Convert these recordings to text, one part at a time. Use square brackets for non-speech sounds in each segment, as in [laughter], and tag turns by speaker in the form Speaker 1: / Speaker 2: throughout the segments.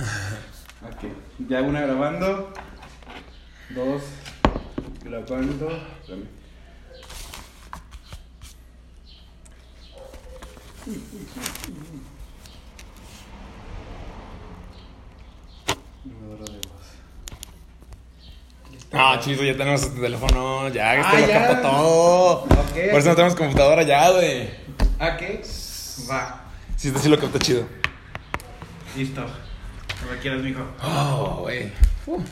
Speaker 1: Ok, ya una grabando. Dos grabando.
Speaker 2: Ah, chido, ya tenemos este teléfono, ya,
Speaker 1: Ah,
Speaker 2: este lo
Speaker 1: ya.
Speaker 2: capta todo. Por eso no tenemos computadora ya, güey.
Speaker 1: ¿A qué? Va.
Speaker 2: Sí, este sí lo capta chido.
Speaker 1: Listo. Como quieras, mijo.
Speaker 2: Oh, güey. Uh.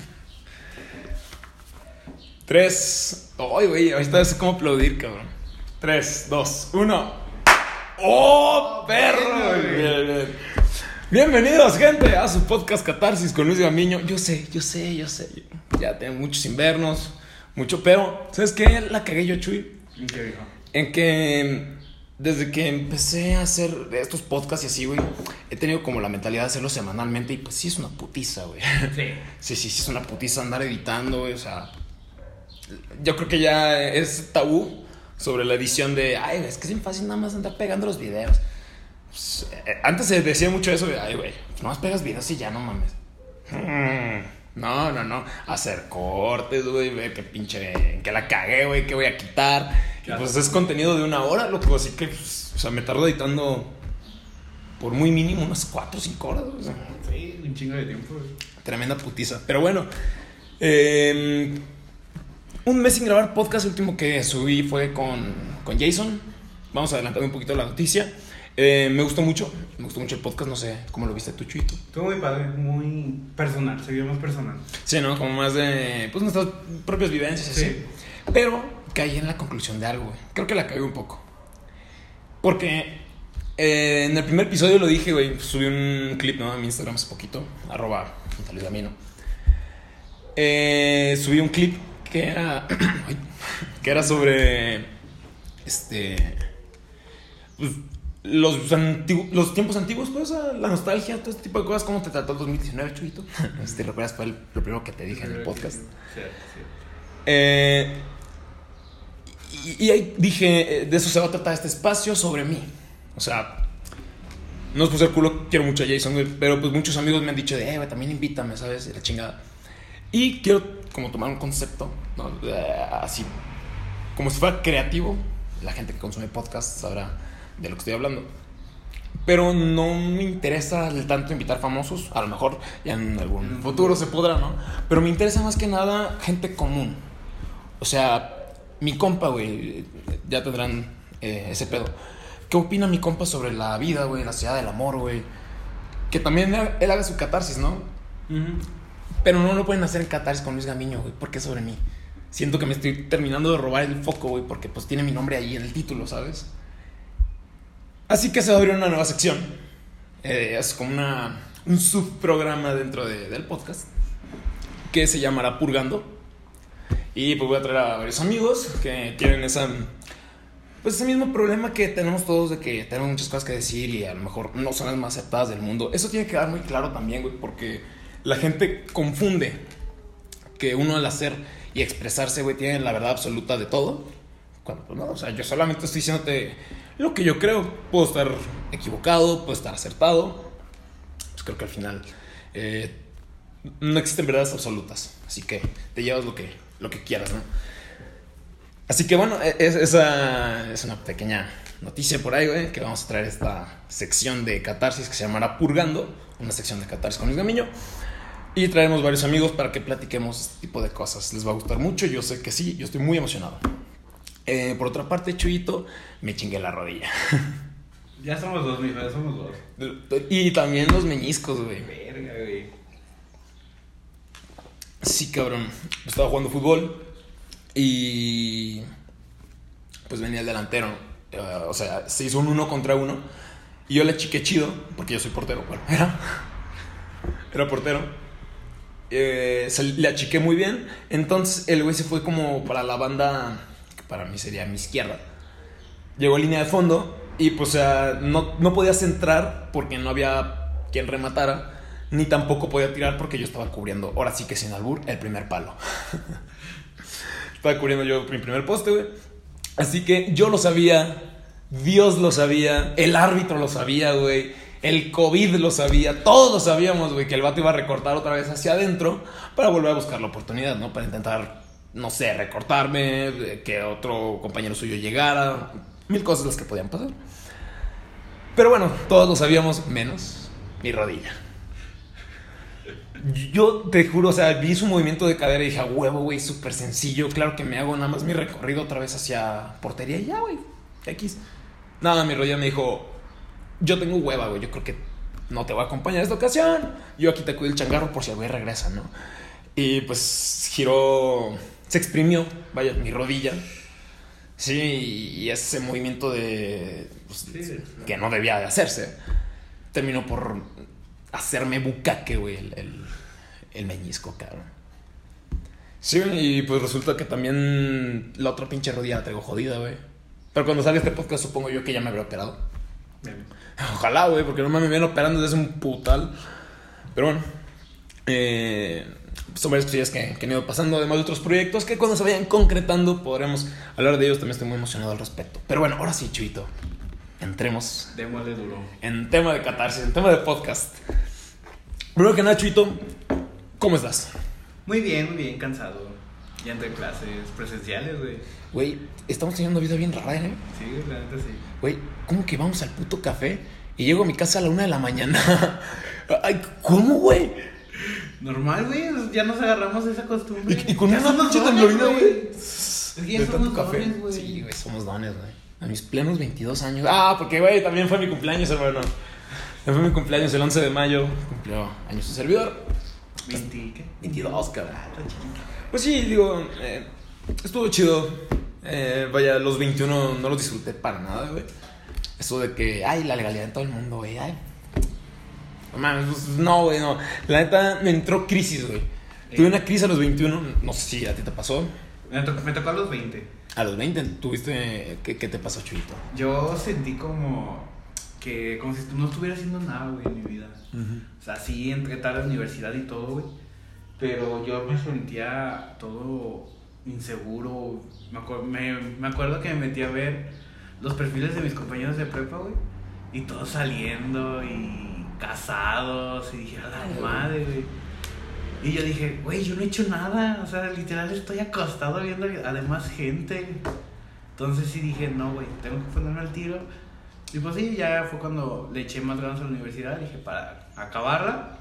Speaker 2: Tres. Ay, güey, ahorita sé cómo aplaudir, cabrón. Tres, dos, uno. ¡Oh, perro!
Speaker 1: Bien.
Speaker 2: Bien, bien. Bienvenidos, gente, a su podcast Catarsis con Luis Gamiño. Yo sé, yo sé, yo sé. Ya tengo muchos invernos, mucho, pero ¿sabes qué? La cagué yo, Chuy.
Speaker 1: ¿En qué, mijo?
Speaker 2: En que desde que empecé a hacer estos podcasts y así, güey, he tenido como la mentalidad de hacerlo semanalmente y pues sí es una putiza, güey. [laughs]
Speaker 1: Sí.
Speaker 2: Sí, sí, sí es una putiza andar editando, güey, o sea, yo creo que ya es tabú sobre la edición de, ay, es que es bien fácil nada más andar pegando los videos. Pues, eh, antes se decía mucho eso de, ay, güey, pues nomás pegas videos y ya no mames. Mm, No, no, no. Hacer cortes, güey, ver qué pinche, qué la cagué, güey, qué voy a quitar. Y pues es contenido de una hora, loco, así que, pues, o sea, me tardo editando por muy mínimo unas 4 o 5 horas, o sea.
Speaker 1: Sí, un chingo de tiempo, güey.
Speaker 2: Tremenda putiza. Pero bueno, eh, un mes sin grabar podcast. El último que subí fue con, con Jason. Vamos a adelantar un poquito la noticia. Eh, me gustó mucho, me gustó mucho el podcast. No sé cómo lo viste tú, Chuito.
Speaker 1: Estuvo muy padre, muy personal, se vio más personal.
Speaker 2: Sí, ¿no? Como más de pues, nuestras propias vivencias, así.
Speaker 1: Sí.
Speaker 2: Pero caí en la conclusión de algo, güey. Creo que la caí un poco. Porque eh, en el primer episodio lo dije, güey. Subí un clip, ¿no? A mi Instagram hace poquito. Arroba Luis Gamino. Eh, subí un clip que era. [clears throat] ay, que era sobre. Este. pues, los, antigu- los tiempos antiguos, pues, sea, la nostalgia, todo este tipo de cosas. ¿Cómo te trató el 2019, Chuito? [laughs] Este, ¿Recuerdas fue el- lo primero que te dije en el podcast?
Speaker 1: Sí, sí.
Speaker 2: Eh, y, y ahí dije, eh, de eso se va a tratar este espacio sobre mí. O sea, no os puse el culo, quiero mucho a Jason, pero pues muchos amigos me han dicho de, eh, también invítame, ¿sabes? Y la chingada. Y quiero como tomar un concepto, ¿no? Así, como si fuera creativo. La gente que consume podcast sabrá de lo que estoy hablando. Pero no me interesa tanto invitar famosos. A lo mejor ya en algún futuro se podrá, ¿no? Pero me interesa más que nada gente común. O sea, mi compa, güey, ya tendrán eh, ese pedo. ¿Qué opina mi compa sobre la vida, güey, la ciudad del amor, güey? Que también él haga su catarsis, ¿no? Pero no lo pueden hacer en catarsis con Luis Gamiño, güey, porque es sobre mí. Siento que me estoy terminando de robar el foco, güey, porque pues tiene mi nombre ahí en el título, ¿sabes? Así que se va a abrir una nueva sección. Eh, es como una, un subprograma dentro de- del podcast que se llamará Purgando. Y pues voy a traer a varios amigos que tienen esa, pues ese mismo problema que tenemos todos de que tenemos muchas cosas que decir y a lo mejor no son las más aceptadas del mundo. Eso tiene que quedar muy claro también, güey, porque la gente confunde que uno al hacer y expresarse, güey, tiene la verdad absoluta de todo. Cuando, pues no, o sea, yo solamente estoy diciéndote lo que yo creo. Puedo estar equivocado, puedo estar acertado. Pues creo que al final eh, no existen verdades absolutas. Así que te llevas lo que, lo que quieras, ¿no? Así que bueno, e- es- esa es una pequeña noticia por ahí, güey, que vamos a traer esta sección de catarsis que se llamará Purgando, una sección de catarsis con Luis Gamiño. Y traemos varios amigos para que platiquemos este tipo de cosas. Les va a gustar mucho, yo sé que sí, yo estoy muy emocionado. Eh, por otra parte, Chuyito, me chingué la rodilla. [laughs]
Speaker 1: Ya somos dos, mijo, ya somos dos.
Speaker 2: y también los meñiscos, güey.
Speaker 1: Verga, güey.
Speaker 2: Sí, cabrón. Estaba jugando fútbol y pues venía el delantero. Eh, o sea, se hizo un uno contra uno. Y yo le chiqué chido, porque yo soy portero. Bueno, era. [laughs] Era portero. Eh, se- le achiqué muy bien. Entonces el güey se fue como para la banda, para mí sería mi izquierda. Llegó a línea de fondo y pues o no, no podía centrar porque no había quien rematara. Ni tampoco podía tirar porque yo estaba cubriendo, ahora sí que sin albur, el primer palo. [laughs] estaba cubriendo yo mi primer poste, güey. Así que yo lo sabía, Dios lo sabía, el árbitro lo sabía, güey. El COVID lo sabía, todos sabíamos, güey, que el vato iba a recortar otra vez hacia adentro para volver a buscar la oportunidad, ¿no? Para intentar, no sé, recortarme, que otro compañero suyo llegara, mil cosas las que podían pasar. Pero bueno, todos lo sabíamos, menos mi rodilla. Yo te juro, o sea, vi su movimiento de cadera y dije, huevo, güey, súper sencillo. Claro que me hago nada más mi recorrido otra vez hacia portería y ya, güey. X. Nada, mi rodilla me dijo, yo tengo hueva, güey. Yo creo que no te voy a acompañar esta ocasión. Yo aquí te cuido el changarro por si el güey regresa, ¿no? Y pues giró, se exprimió, vaya, mi rodilla. Sí, y ese movimiento de. Pues, que no debía de hacerse. Terminó por hacerme bucaque, güey, el, el, meñisco, cabrón. Sí, y pues resulta que también la otra pinche rodilla la traigo jodida, güey. Pero cuando salga este podcast, supongo yo que ya me habré operado. Ojalá, güey, porque no me vienen operando desde un putal. Pero bueno, eh, son varias cosillas que, que, han ido pasando, además de otros proyectos que cuando se vayan concretando podremos hablar de ellos. También estoy muy emocionado al respecto. Pero bueno, ahora sí, Chuito, entremos.
Speaker 1: Démosle duro.
Speaker 2: En tema de catarsis, en tema de podcast. Primero que nada, Chuito, ¿cómo estás?
Speaker 1: Muy bien, muy bien, cansado. Ya entre clases presenciales, güey.
Speaker 2: Güey, estamos teniendo una vida bien rara, ¿eh?
Speaker 1: Sí, la neta sí.
Speaker 2: Güey, ¿cómo que vamos al puto café y llego a mi casa a la una de la mañana? [laughs] Ay, ¿cómo, güey?
Speaker 1: Normal, güey. Ya nos agarramos esa costumbre.
Speaker 2: Y, con una pinche temblorina, güey.
Speaker 1: Es que ya somos café. Dones, güey.
Speaker 2: Sí, güey, somos dones, güey. A mis plenos 22 años. Ah, porque, güey, también fue mi cumpleaños, hermano. Fue mi cumpleaños el 11 de mayo. Cumplió años su servidor.
Speaker 1: ¿20 qué?
Speaker 2: 22, cabrón. Ah, pues sí, digo, eh, estuvo chido. Eh, vaya, los 21 no los disfruté para nada, güey. Eso de que, ay, la legalidad en todo el mundo, güey. Ay, pues, no, güey, no. La neta me entró crisis, güey. Tuve una crisis a los 21, no sé si a ti te pasó.
Speaker 1: Me tocó, a los 20.
Speaker 2: A los 20 tuviste, ¿qué, qué te pasó, Chuyito?
Speaker 1: Yo sentí como que, como si no estuviera haciendo nada, güey, en mi vida. O sea, sí, entré tarde a la universidad y todo, güey. Pero yo me sentía todo inseguro. Me, me, me acuerdo que me metí a ver los perfiles de mis compañeros de prepa, güey. Y todos saliendo y casados y dije, a la madre, güey. Y yo dije, güey, yo no he hecho nada, o sea, literal estoy acostado viendo además gente. Entonces sí dije, no, güey, tengo que ponerme al tiro. Y pues sí, ya fue cuando le eché más ganas a la universidad, dije, para acabarla.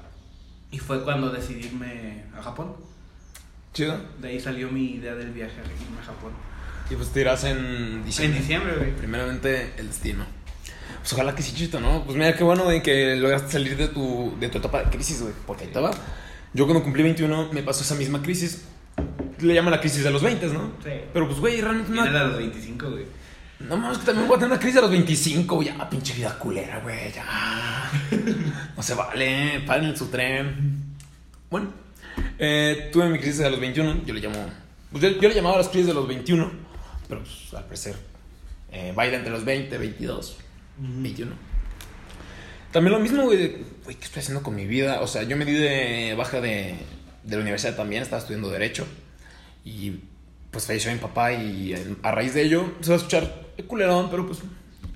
Speaker 1: Y fue cuando decidí irme a Japón.
Speaker 2: Chido.
Speaker 1: De ahí salió mi idea del viaje a irme a Japón.
Speaker 2: Y pues te irás en
Speaker 1: diciembre. En diciembre, güey.
Speaker 2: Primeramente el destino. Pues ojalá que sí, chito, ¿no? Pues mira, qué bueno, güey, que lograste salir de tu, de tu etapa de crisis, güey. Porque ahí estaba. Yo cuando cumplí 21 me pasó esa misma crisis. Le llaman la crisis de los 20, ¿no?
Speaker 1: Sí.
Speaker 2: Pero pues, güey, realmente
Speaker 1: no. Era de los 25, güey.
Speaker 2: No mames, que también voy a tener una crisis de los 25, Ya, pinche vida culera, güey, ya. [laughs] no se vale, paren su tren. Bueno, eh, tuve mi crisis de los 21, yo le llamo. Pues yo, le llamaba las crisis de los 21, pero pues al parecer eh, baila entre los 20, 22. 21. También lo mismo, güey, ¿qué estoy haciendo con mi vida? O sea, yo me di de baja de, de la universidad también, estaba estudiando Derecho. Y pues falleció mi papá y a raíz de ello se va a escuchar culerón, pero pues...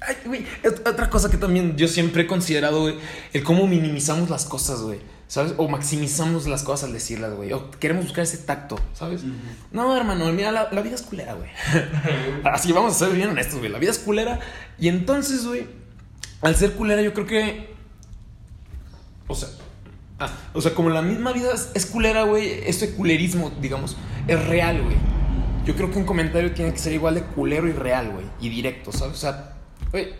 Speaker 2: Ay, güey, otra cosa que también yo siempre he considerado, güey, el cómo minimizamos las cosas, güey. ¿Sabes? O maximizamos las cosas al decirlas, güey. O queremos buscar ese tacto, ¿sabes? No, hermano, mira, la, la, vida es culera, güey. [laughs] Así vamos a ser bien honestos, güey. La vida es culera. Y entonces, güey, al ser culera, yo creo que. O sea. Ah, o sea, como la misma vida es, culera, güey, ese culerismo, digamos, es real, güey. Yo creo que un comentario tiene que ser igual de culero y real, güey. Y directo, ¿sabes? O sea, güey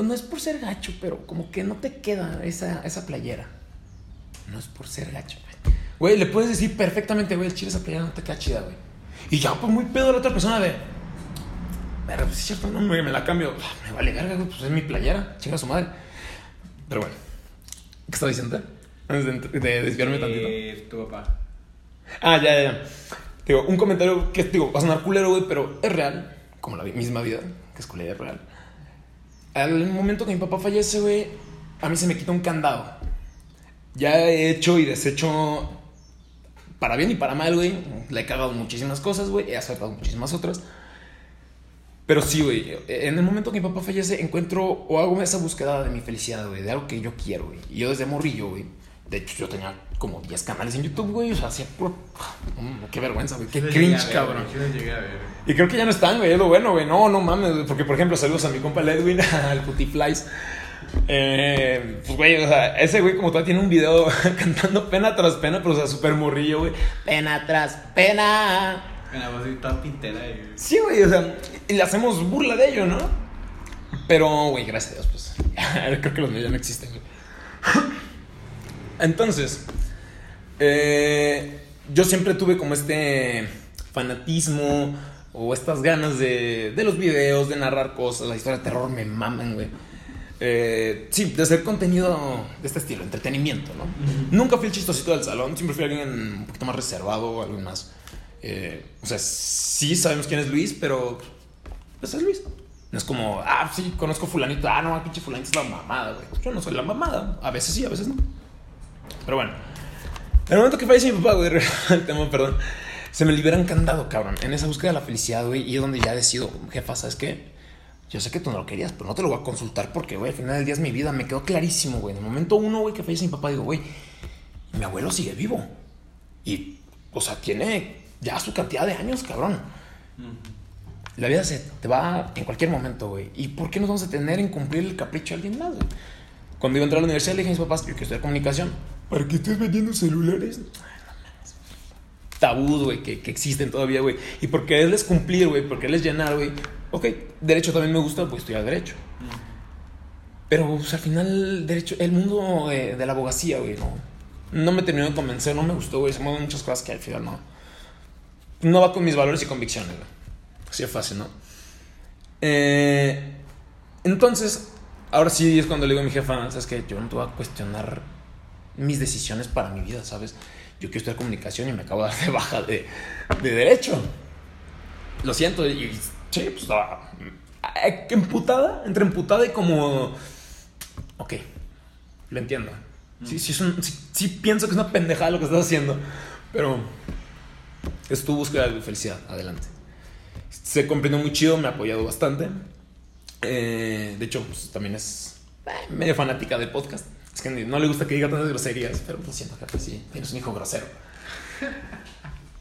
Speaker 2: no es por ser gacho, pero como que no te queda esa, esa playera. No es por ser gacho, güey. Güey, le puedes decir perfectamente, güey, el chile esa playera no te queda chida, güey. Y ya, pues muy pedo la otra persona de. Pero pues es cierto, no, me, me la cambio. Ah, me vale verga, güey, pues es mi playera, chinga su madre. Pero bueno, ¿qué estaba diciendo? Antes de, desviarme
Speaker 1: eh, tantito. tu papá.
Speaker 2: Ah, ya, ya, ya. Digo, un comentario que, digo, va a sonar culero, güey, pero es real, como la misma vida, que es culera, es real al momento que mi papá fallece, güey, a mí se me quita un candado. Ya he hecho y deshecho para bien y para mal, güey. Le he cagado muchísimas cosas, güey. He acertado muchísimas otras. Pero sí, güey. En el momento que mi papá fallece, encuentro o hago esa búsqueda de mi felicidad, güey. De algo que yo quiero, güey. Y yo desde morrillo, güey. De hecho, yo tenía como 10 canales en YouTube, güey. O sea, hacía puro. Mm, qué vergüenza, güey. Qué
Speaker 1: Yo
Speaker 2: cringe,
Speaker 1: ver,
Speaker 2: cabrón.
Speaker 1: güey, yo llegué a ver.
Speaker 2: Y creo que ya no están, güey. Es lo bueno, güey. No, no mames, güey. Porque, por ejemplo, saludos a mi compa Ledwin, [laughs] al Putiflies. Eh, pues, güey, o sea, ese güey como todavía tiene un video [laughs] cantando pena tras pena, pero o sea, súper morrillo, güey. Pena tras pena.
Speaker 1: Con la voz toda pintera. Y...
Speaker 2: Sí, güey, o sea, y le hacemos burla de ello, ¿no? Pero, güey, gracias a Dios, pues. [laughs] Creo que los medios ya no existen, güey. Entonces, eh, yo siempre tuve como este fanatismo o estas ganas de, de los videos, de narrar cosas. La historia de terror me maman, güey. Eh, sí, de hacer contenido de este estilo, entretenimiento, ¿no? Nunca fui el chistosito del salón, siempre fui alguien un poquito más reservado o algo más. eh, o sea, sí sabemos quién es Luis, pero. Pues es Luis. No es como, ah, sí, conozco fulanito. Ah, no, pinche fulanito es la mamada, güey. Yo no soy la mamada. A veces sí, a veces no. Pero bueno. En el momento que fallece mi papá, güey, [laughs] el tema, perdón. Se me libera un candado, cabrón. En esa búsqueda de la felicidad, güey. Y es donde ya decido, jefa, ¿sabes qué? Yo sé que tú no lo querías, pero no te lo voy a consultar porque, güey, al final del día es mi vida. Me quedó clarísimo, güey. En el momento uno, güey, que fallece mi papá, digo, güey, mi abuelo sigue vivo. Y, o sea, tiene ya su cantidad de años, cabrón. La vida se te va en cualquier momento, güey. ¿Y por qué nos vamos a tener en cumplir el capricho de alguien más, güey? Cuando iba a entrar a la universidad, le dije a mis papás, yo quiero estudiar comunicación. ¿Para qué estés vendiendo celulares? Tabús, güey, que, que existen todavía, güey. Y por quererles cumplir, güey, por quererles llenar, güey. Ok, derecho también me gusta, pues estudiar derecho. Pero, pues, al final, derecho, el mundo eh, de la abogacía, güey, no. No me terminó de convencer, no me gustó, güey. Se mueven muchas cosas que al final no. No va con mis valores y convicciones, güey. Así es fácil, ¿no? Eh, entonces, ahora sí es cuando le digo a mi jefa, ¿sabes qué? Yo no te voy a cuestionar mis decisiones para mi vida, ¿sabes? Yo quiero estudiar comunicación y me acabo de dar de baja de, de derecho. Lo siento, y sí, pues estaba eh, emputada, entre emputada y como... Ok, lo entiendo. Sí, sí, es un- sí, sí pienso que es una pendejada lo que estás haciendo, pero es tu búsqueda de felicidad, adelante. Se comprendió muy chido, me ha apoyado bastante. Eh, de hecho, pues, también es eh, medio fanática del podcast. Es que no le gusta que diga tantas groserías, pero lo siento, jefe, sí. Tienes un hijo grosero. [laughs]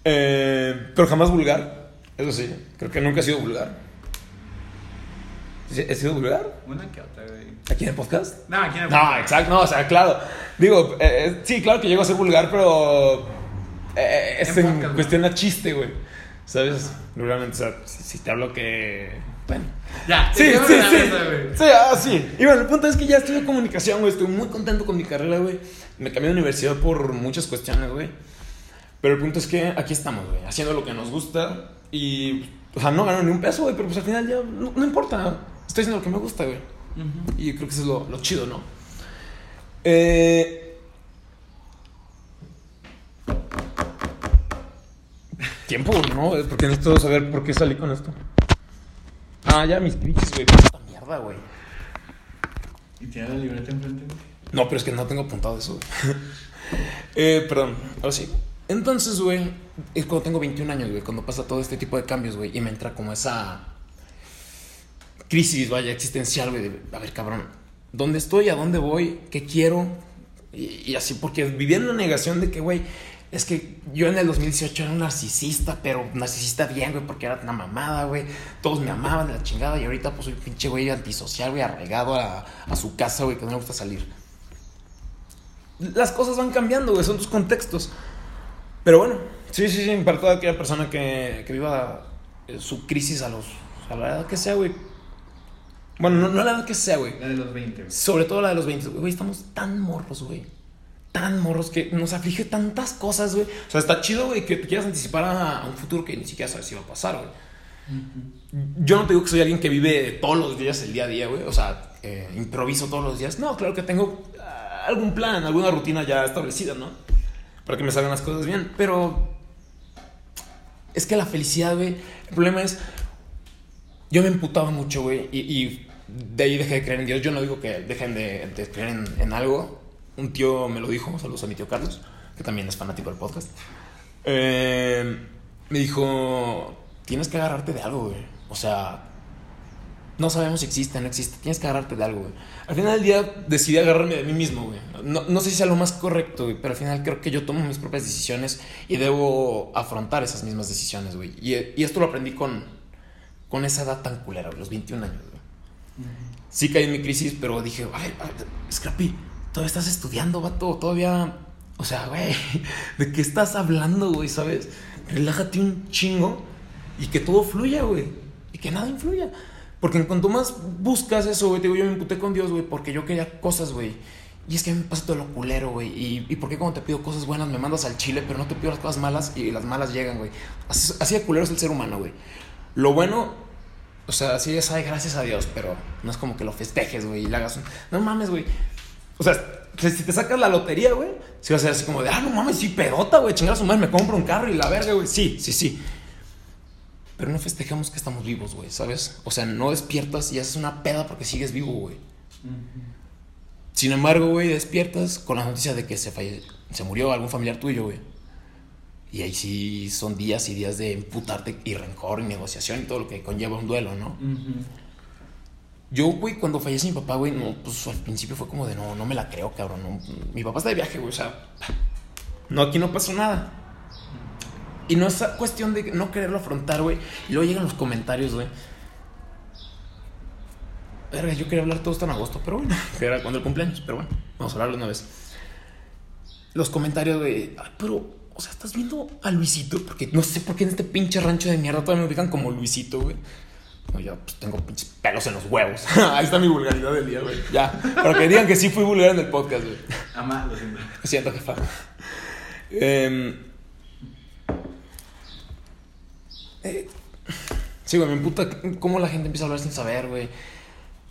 Speaker 2: Eh, pero jamás vulgar. Eso sí, creo que nunca he sido vulgar. ¿Sí- ¿He sido vulgar?
Speaker 1: Una que otra, güey.
Speaker 2: ¿Aquí en el podcast?
Speaker 1: No, aquí en el
Speaker 2: No, exacto, no, o sea, claro. Digo, eh, eh, sí, claro que llego a ser vulgar, pero eh, es
Speaker 1: En podcast,
Speaker 2: cuestión a chiste, güey. ¿Sabes? Realmente, o sea, si te hablo que. Bueno.
Speaker 1: Ya,
Speaker 2: Sí, sí, sí.
Speaker 1: mesa.
Speaker 2: Sí, ah, sí. Y bueno, el punto es que ya estudio comunicación, güey. Estoy muy contento con mi carrera, güey. Me cambié de universidad por muchas cuestiones, güey. Pero el punto es que aquí estamos, güey. Haciendo lo que nos gusta. Y. O sea, no gano ni un peso, güey. Pero pues al final ya no, no importa. Estoy haciendo lo que me gusta, güey. Y creo que eso es lo, lo chido, ¿no? Eh... Tiempo, ¿no? Porque necesito saber por qué salí con esto. Ah, ya mis pinches, güey. Puta mierda, güey.
Speaker 1: ¿Y tiene la libreta enfrente, güey?
Speaker 2: No, pero es que no tengo apuntado eso, güey. [laughs] eh, perdón, ahora sí. Entonces, güey, es cuando tengo 21 años, güey, cuando pasa todo este tipo de cambios, güey, y me entra como esa crisis, vaya, existencial, güey, de, a ver, cabrón, ¿dónde estoy? ¿A dónde voy? ¿Qué quiero? Y, y así, porque vivía en la negación de que, güey, es que yo en el 2018 era un narcisista, pero narcisista bien, güey, porque era una mamada, güey. Todos me amaban de la chingada y ahorita pues soy un pinche güey antisocial, güey, arraigado a, a su casa, güey, que no le gusta salir. Las cosas van cambiando, güey, son tus contextos. Pero bueno, sí, sí, sí, para toda aquella persona que, que viva eh, su crisis a los a la edad que sea, güey. Bueno, no, no la edad que sea, güey.
Speaker 1: La de los 20, güey.
Speaker 2: Sobre todo la de los 20, güey. Güey, estamos tan morros, güey. Tan morros que nos aflige tantas cosas, güey. O sea, está chido, güey, que te quieras anticipar a, a un futuro que ni siquiera sabes si va a pasar, güey. Yo no te digo que soy alguien que vive todos los días el día a día, güey. O sea, eh, improviso todos los días. No, claro que tengo ah, algún plan, alguna rutina ya establecida, ¿no? Para que me salgan las cosas bien. Pero es que la felicidad, güey. El problema es. Yo me emputaba mucho, güey. Y, y de ahí dejé de creer en Dios. Yo no digo que dejen de, de creer en, en algo. Un tío me lo dijo. Saludos a mi tío Carlos, que también es fanático del podcast. Eh, me dijo: Tienes que agarrarte de algo, güey. O sea, No sabemos si existe no existe. Tienes que agarrarte de algo, güey. Al final del día decidí agarrarme de mí mismo, güey. No, no sé si sea lo más correcto, güey, pero al final creo que yo tomo mis propias decisiones y debo afrontar esas mismas decisiones, güey. Y, y esto lo aprendí con, con esa edad tan culera, güey, los 21 años, güey. Sí caí en mi crisis, pero dije, ay, ay, Scrappy, todavía estás estudiando, vato, todavía... O sea, güey, [laughs] ¿de qué estás hablando, güey, sabes? Relájate un chingo y que todo fluya, güey. Y que nada influya. Porque en cuanto más buscas eso, güey, te digo, yo me imputé con Dios, güey, porque yo quería cosas, güey. Y es que a mí me pasa todo lo culero, güey. Y, y por qué cuando te pido cosas buenas me mandas al chile, pero no te pido las cosas malas y las malas llegan, güey. Así, así de culero es el ser humano, güey. Lo bueno, o sea, sí es, ay, gracias a Dios, pero no es como que lo festejes, güey, y le hagas un... No mames, güey. O sea, si te sacas la lotería, güey, si va a ser así como de, ah, no mames, sí, pedota, güey, chingar a su madre, me compro un carro y la verga, güey. Sí, sí, sí. Pero no festejamos que estamos vivos, güey, ¿sabes? O sea, no despiertas y haces una peda porque sigues vivo, güey. Sin embargo, güey, despiertas con la noticia de que se, falle se murió algún familiar tuyo, güey. Y ahí sí son días y días de imputarte y rencor y negociación y todo lo que conlleva un duelo, ¿no? Yo, güey, cuando falleció mi papá, güey, no, pues al principio fue como de no, no me la creo, cabrón. No. Mi papá está de viaje, güey, o sea, no, aquí no pasó nada. Y no es cuestión de no quererlo afrontar, güey. Y luego llegan los comentarios, güey. Verga, yo quería hablar todo esto en agosto, pero bueno, [laughs] que era cuando el cumpleaños, pero bueno, vamos a hablarlo una vez. Los comentarios, güey, pero, o sea, estás viendo a Luisito, porque no sé por qué en este pinche rancho de mierda todavía me ubican como Luisito, güey. Yo pues tengo pinches pelos en los huevos. [laughs] Ahí está mi vulgaridad del día, güey. Ya, para que digan que sí fui vulgar en el podcast, güey.
Speaker 1: Amá, lo siento.
Speaker 2: Lo siento, jefa. Eh, eh, sí, güey, me emputa cómo la gente empieza a hablar sin saber, güey.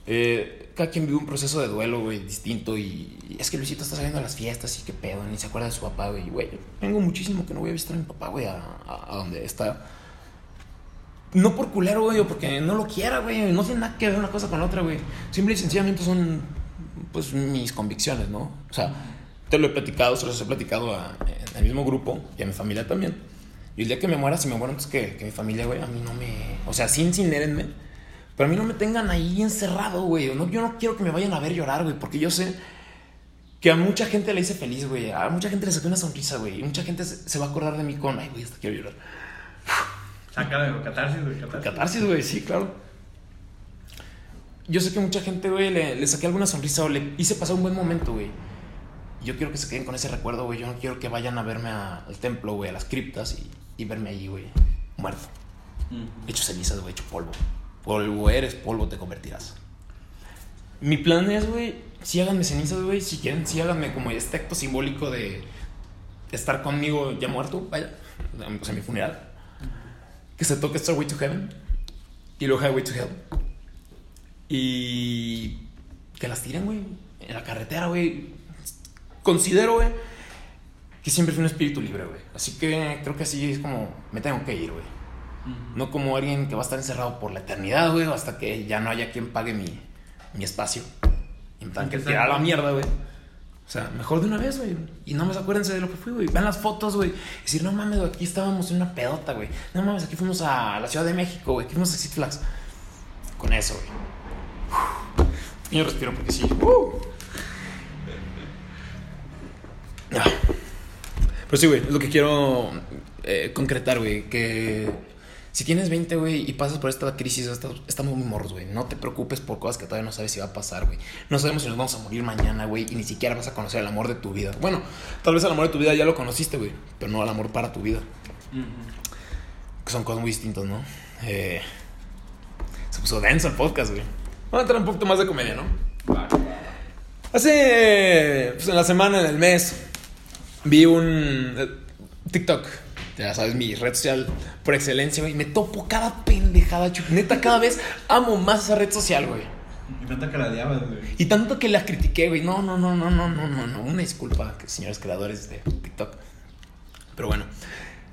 Speaker 2: Eh, cada quien vive un proceso de duelo, güey, distinto. Y, es que Luisito está saliendo a las fiestas y qué pedo, ni se acuerda de su papá, güey. Güey, tengo muchísimo que no voy a visitar a mi papá, güey, a, a, a donde está. No por culero, güey, o porque no lo quiera, güey. No tiene nada que ver una cosa con la otra, güey. Simple y sencillamente son, pues, mis convicciones, ¿no? O sea, te lo he platicado, se los he platicado a, el mismo grupo y a mi familia también. Y el día que me muera, si me muero, pues que, que mi familia, güey, a mí no me. O sea, sin incinérenme. Pero a mí no me tengan ahí encerrado, güey. No, yo no quiero que me vayan a ver llorar, güey, porque yo sé que a mucha gente le hice feliz, güey. A mucha gente le saqué una sonrisa, güey. Y mucha gente se, se va a acordar de mí con, ay, güey, hasta quiero llorar.
Speaker 1: Saca de catarsis, güey. Catarsis.
Speaker 2: Catarsis, güey, sí, claro. Yo sé que mucha gente, güey, le, le, saqué alguna sonrisa o le hice pasar un buen momento, güey. Yo quiero que se queden con ese recuerdo, güey. Yo no quiero que vayan a verme a, al templo, güey, a las criptas y, y verme allí, güey, muerto.
Speaker 1: Mm.
Speaker 2: Hecho cenizas, güey, hecho polvo. Polvo eres, polvo te convertirás. Mi plan es, güey, sí háganme cenizas, güey. Si quieren, sí háganme como este acto simbólico de estar conmigo ya muerto, vaya, o sea, mi funeral. Que se toque Starway to Heaven y luego Highway to Hell. Y que las tiren, güey, en la carretera, güey. Considero, güey, que siempre fui un espíritu libre, güey. Así que creo que así es como me tengo que ir, güey. No como alguien que va a estar encerrado por la eternidad, güey, hasta que ya no haya quien pague mi, mi espacio. Y en plan, que tirar a la mierda, güey. O sea, mejor de una vez, güey. Y no más acuérdense de lo que fui, güey. Vean las fotos, güey. Decir, no mames, aquí estábamos en una pedota, güey. No mames, aquí fuimos a la Ciudad de México, güey. Aquí fuimos a Six Flags. Con eso, güey. Y yo respiro porque sí. Uh. Pero sí, güey, es lo que quiero eh, concretar, güey. Que si tienes 20, güey, y pasas por esta crisis, estamos muy morros, güey. No te preocupes por cosas que todavía no sabes si va a pasar, güey. No sabemos si nos vamos a morir mañana, güey, y ni siquiera vas a conocer el amor de tu vida. Bueno, tal vez el amor de tu vida ya lo conociste, güey, pero no el amor para tu vida. Que son cosas muy distintas, ¿no? Eh, se puso denso el podcast, güey. Vamos a entrar un poquito más de comedia, ¿no? Hace, pues en la semana, en el mes, vi un eh, TikTok ya sabes, mi red social por excelencia, güey. Me topo cada pendejada, chup. Neta, cada vez amo más esa red social, güey.
Speaker 1: Y tanto que la odiabas, güey.
Speaker 2: Y tanto que la critiqué, güey. No, no, no, no, no, no, no, no. Una disculpa, señores creadores de TikTok. Pero bueno.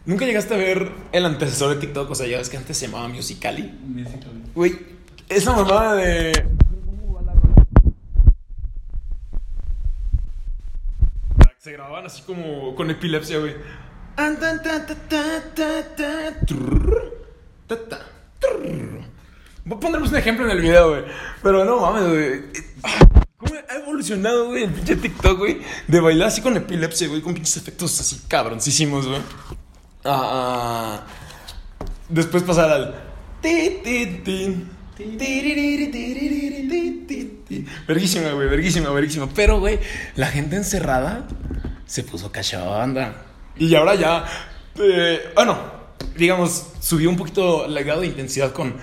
Speaker 2: ¿Nunca llegaste a ver el antecesor de TikTok? O sea, ya ves que antes se llamaba Musical.ly.
Speaker 1: Musical.ly.
Speaker 2: Güey, esa mamada de... Se grababan así como con epilepsia, güey. Pondremos un ejemplo en el video, güey. Pero no mames, güey. ¿Cómo ha evolucionado, güey, el pinche TikTok, güey? De bailar así con epilepsia, güey, con pinches efectos así cabroncísimos, güey. Ah, ah. después pasar al. Verguísima, güey, verguísima, verguísima. Pero, güey, la gente encerrada se puso cachonda. Y ahora ya, eh, bueno, digamos, subió un poquito la grado de intensidad con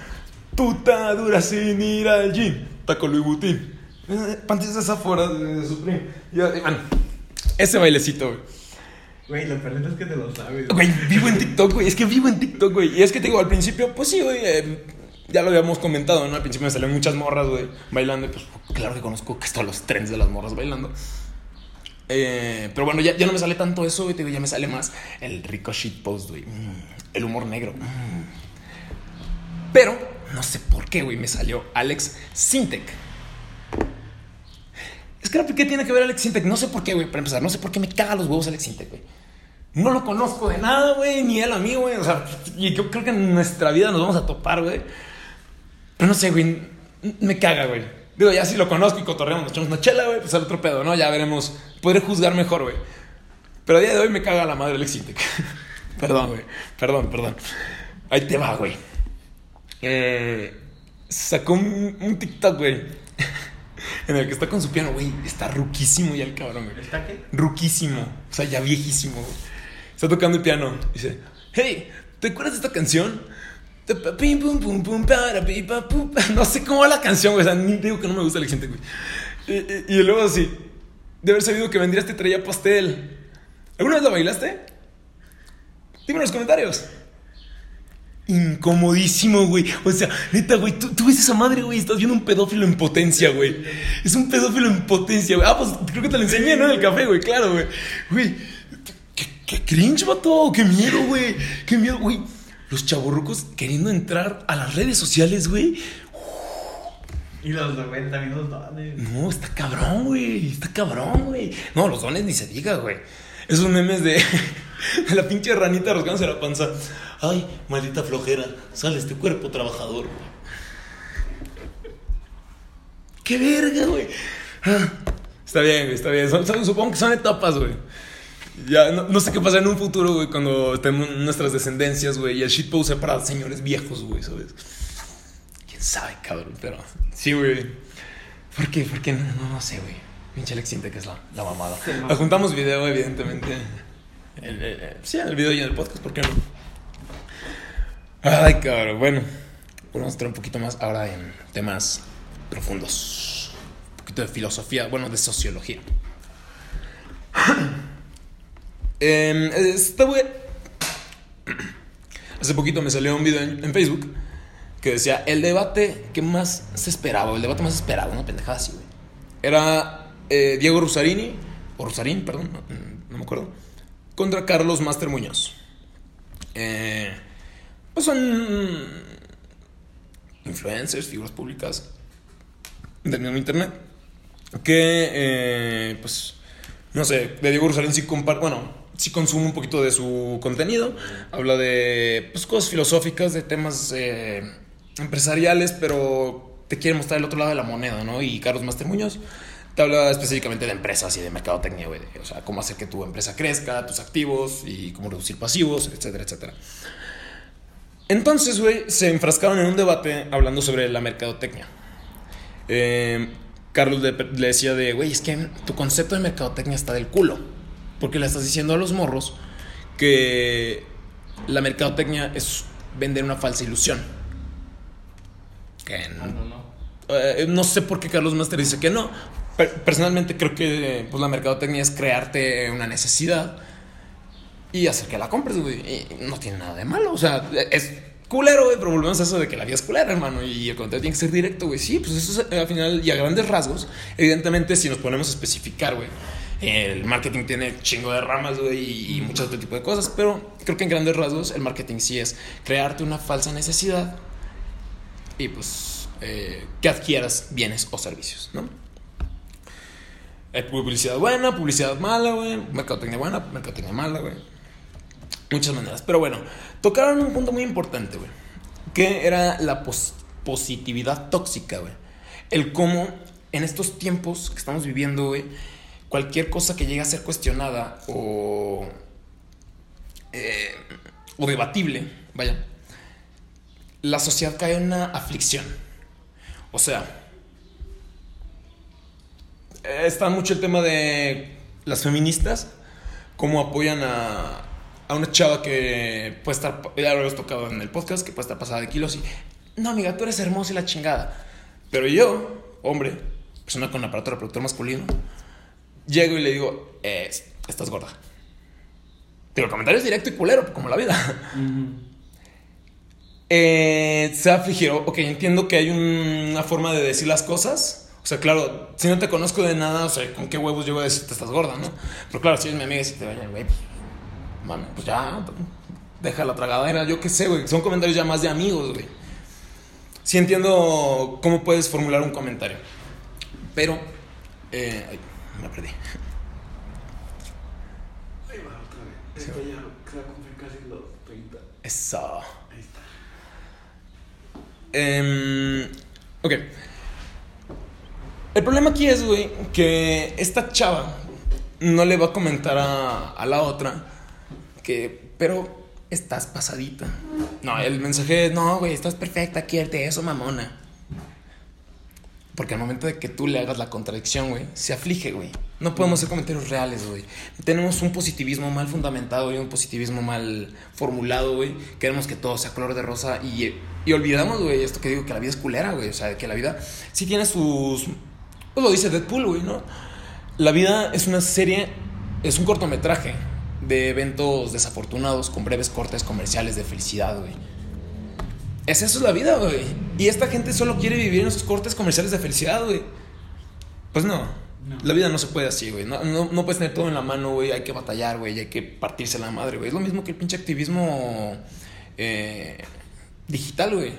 Speaker 2: puta dura sin ir al gym, taco Louis Vuitton, eh, panties afuera de Supreme. Ya, bueno, ese bailecito, güey.
Speaker 1: Güey, lo peor es que te lo sabes.
Speaker 2: Güey, vivo en TikTok, güey. Es que vivo en TikTok, güey. Y es que te digo, al principio, pues sí, güey. Eh, ya lo habíamos comentado, ¿no? Al principio me salieron muchas morras, güey, bailando. Y pues claro que conozco que están los trends de las morras bailando. Eh, pero bueno, ya, ya, no me sale tanto eso, güey. Ya me sale más el rico shitpost, güey. Mm, el humor negro. Mm. Pero no sé por qué, güey, me salió Alex Sintek. Es que, ¿qué tiene que ver Alex Sintek? No sé por qué, güey, para empezar. No sé por qué me caga los huevos Alex Sintek, güey. No lo conozco de nada, güey, ni él a mí, güey. O sea, yo creo que en nuestra vida nos vamos a topar, güey. Pero no sé, güey. Me caga, güey. Digo, ya si lo conozco y cotorreamos, nos echamos una chela, güey, pues al otro pedo, ¿no? Ya veremos. Podré juzgar mejor, güey. Pero a día de hoy me caga la madre Alex Intec. [laughs] perdón, güey. Perdón, perdón. Ahí te va, güey. Eh, sacó un, un TikTok, güey. [laughs] en el que está con su piano, güey. Está ruquísimo ya el cabrón, güey.
Speaker 1: ¿Está qué?
Speaker 2: Ruquísimo. O sea, ya viejísimo, güey. Está tocando el piano. Dice, hey, ¿te acuerdas de esta canción? [laughs] No sé cómo va la canción, güey. O sea, ni digo que no me gusta el gente, güey. Y, luego así, de haber sabido que vendrías te traía pastel. ¿Alguna vez la bailaste? Dime en los comentarios. Incomodísimo, güey. O sea, neta, güey, tú, tú, ves esa madre, güey. Estás viendo un pedófilo en potencia, güey. Es un pedófilo en potencia, güey. Ah, pues creo que te lo enseñé, ¿no? En el café, güey. Claro, güey. Güey, qué, qué cringe, vato. Qué miedo, güey. Qué miedo, güey los chaburrucos queriendo entrar a las redes sociales, güey.
Speaker 1: Y los güey, también los dones.
Speaker 2: No, está cabrón, güey. Está cabrón, güey. No, los dones ni se diga, güey. Esos memes de, [laughs] de la pinche ranita rasgándose la panza. Ay, maldita flojera. Sale este cuerpo trabajador, güey. ¡Qué verga, güey! Ah, está bien, güey, está bien. supongo que son etapas, güey. Ya, no, sé qué pasa en un futuro, güey, cuando tenemos nuestras descendencias, güey, y el shitpost sea para señores viejos, güey, ¿sabes? Quién sabe, cabrón, pero sí, güey. ¿Por qué? ¿Por qué? No, no, sé, güey. Pinche Alex siente que es la, la mamada. Juntamos video, evidentemente. El, sí, el video y en el podcast, ¿por qué no? Ay, cabrón, bueno. Vamos a entrar un poquito más ahora en temas profundos. Un poquito de filosofía, bueno, de sociología. Eh, esta güey. Hace poquito me salió un video en, Facebook que decía el debate que más se esperaba, el debate más esperado, una pendejada así, güey. Era eh, Diego Rusarini, o Rusarín, perdón, no, me acuerdo, contra Carlos Master Muñoz. Eh, pues son influencers, figuras públicas del mismo internet que, eh, pues, no sé, de Diego Rusarín sí comparte, bueno, sí consumo un poquito de su contenido. Habla de pues, cosas filosóficas, de temas eh, empresariales, pero te quiere mostrar el otro lado de la moneda, ¿no? Y Carlos Master Muñoz te habla específicamente de empresas y de mercadotecnia, güey. O sea, cómo hacer que tu empresa crezca, tus activos y cómo reducir pasivos, etcétera, etcétera. Entonces, güey, se enfrascaron en un debate hablando sobre la mercadotecnia. Eh, Carlos le, le decía de, güey, es que tu concepto de mercadotecnia está del culo. Porque le estás diciendo a los morros que la mercadotecnia es vender una falsa ilusión. Que no, no, no. Eh, no sé por qué Carlos Master dice que no. Personalmente creo que pues, la mercadotecnia es crearte una necesidad y hacer que la compres, güey. Y no tiene nada de malo. O sea, es culero, güey, pero volvemos a eso de que la vida es culera, hermano. Y el contenido tiene que ser directo, güey. Sí, pues eso es al final y a grandes rasgos. Evidentemente, si nos ponemos a especificar, güey el marketing tiene chingo de ramas, güey, y muchos otro tipo de cosas, pero creo que en grandes rasgos el marketing sí es crearte una falsa necesidad y pues eh, que adquieras bienes o servicios, ¿no? Hay publicidad buena, publicidad mala, güey, mercadotecnia buena, mercadotecnia mala, güey. Muchas maneras, pero bueno, tocaron un punto muy importante, güey, que era la, positividad tóxica, güey. El cómo en estos tiempos que estamos viviendo, güey, cualquier cosa que llegue a ser cuestionada o, eh, o debatible, vaya, la sociedad cae en una aflicción. O sea, está mucho el tema de las feministas, cómo apoyan a, a una chava que puede estar, ya lo hemos tocado en el podcast, que puede estar pasada de kilos y, no, amiga, tú eres hermosa y la chingada. Pero yo, hombre, persona con aparato reproductor masculino, llego y le digo, eh, estás gorda. Digo, el comentario es directo y culero, como la vida. eh, se afligió. Ok, entiendo que hay una forma de decir las cosas. O sea, claro, si no te conozco de nada, o sea, ¿con qué huevos llego a decirte estás gorda, no? Pero claro, si es mi amiga y si te vayan, güey, pues, mami, pues ya, deja la tragadera, yo qué sé, güey. Son comentarios ya más de amigos, güey. Sí entiendo cómo puedes formular un comentario. Pero, eh, me perdí.
Speaker 1: Ahí va otra vez. Es que ya creo que casi los 30.
Speaker 2: Eso.
Speaker 1: Ahí está.
Speaker 2: Em, ok. El problema aquí es, güey, que esta chava no le va a comentar a, a la otra que, pero estás pasadita. No, el mensaje es, no, güey, estás perfecta, quiérete eso, mamona. Porque al momento de que tú le hagas la contradicción, güey, se aflige, güey. No podemos hacer comentarios reales, güey. Tenemos un positivismo mal fundamentado y un positivismo mal formulado, güey. Queremos que todo sea color de rosa y, y olvidamos, güey, esto que digo, que la vida es culera, güey. O sea, que la vida sí tiene sus... Pues lo dice Deadpool, güey, ¿no? La vida es una serie, es un cortometraje de eventos desafortunados con breves cortes comerciales de felicidad, güey. Es eso es la vida, güey. Y esta gente solo quiere vivir en esos cortes comerciales de felicidad, güey. Pues no.
Speaker 1: No.
Speaker 2: La vida no se puede así, güey. No, no, no puedes tener todo en la mano, güey. Hay que batallar, güey. Hay que partirse la madre, güey. Es lo mismo que el pinche activismo eh, digital, güey.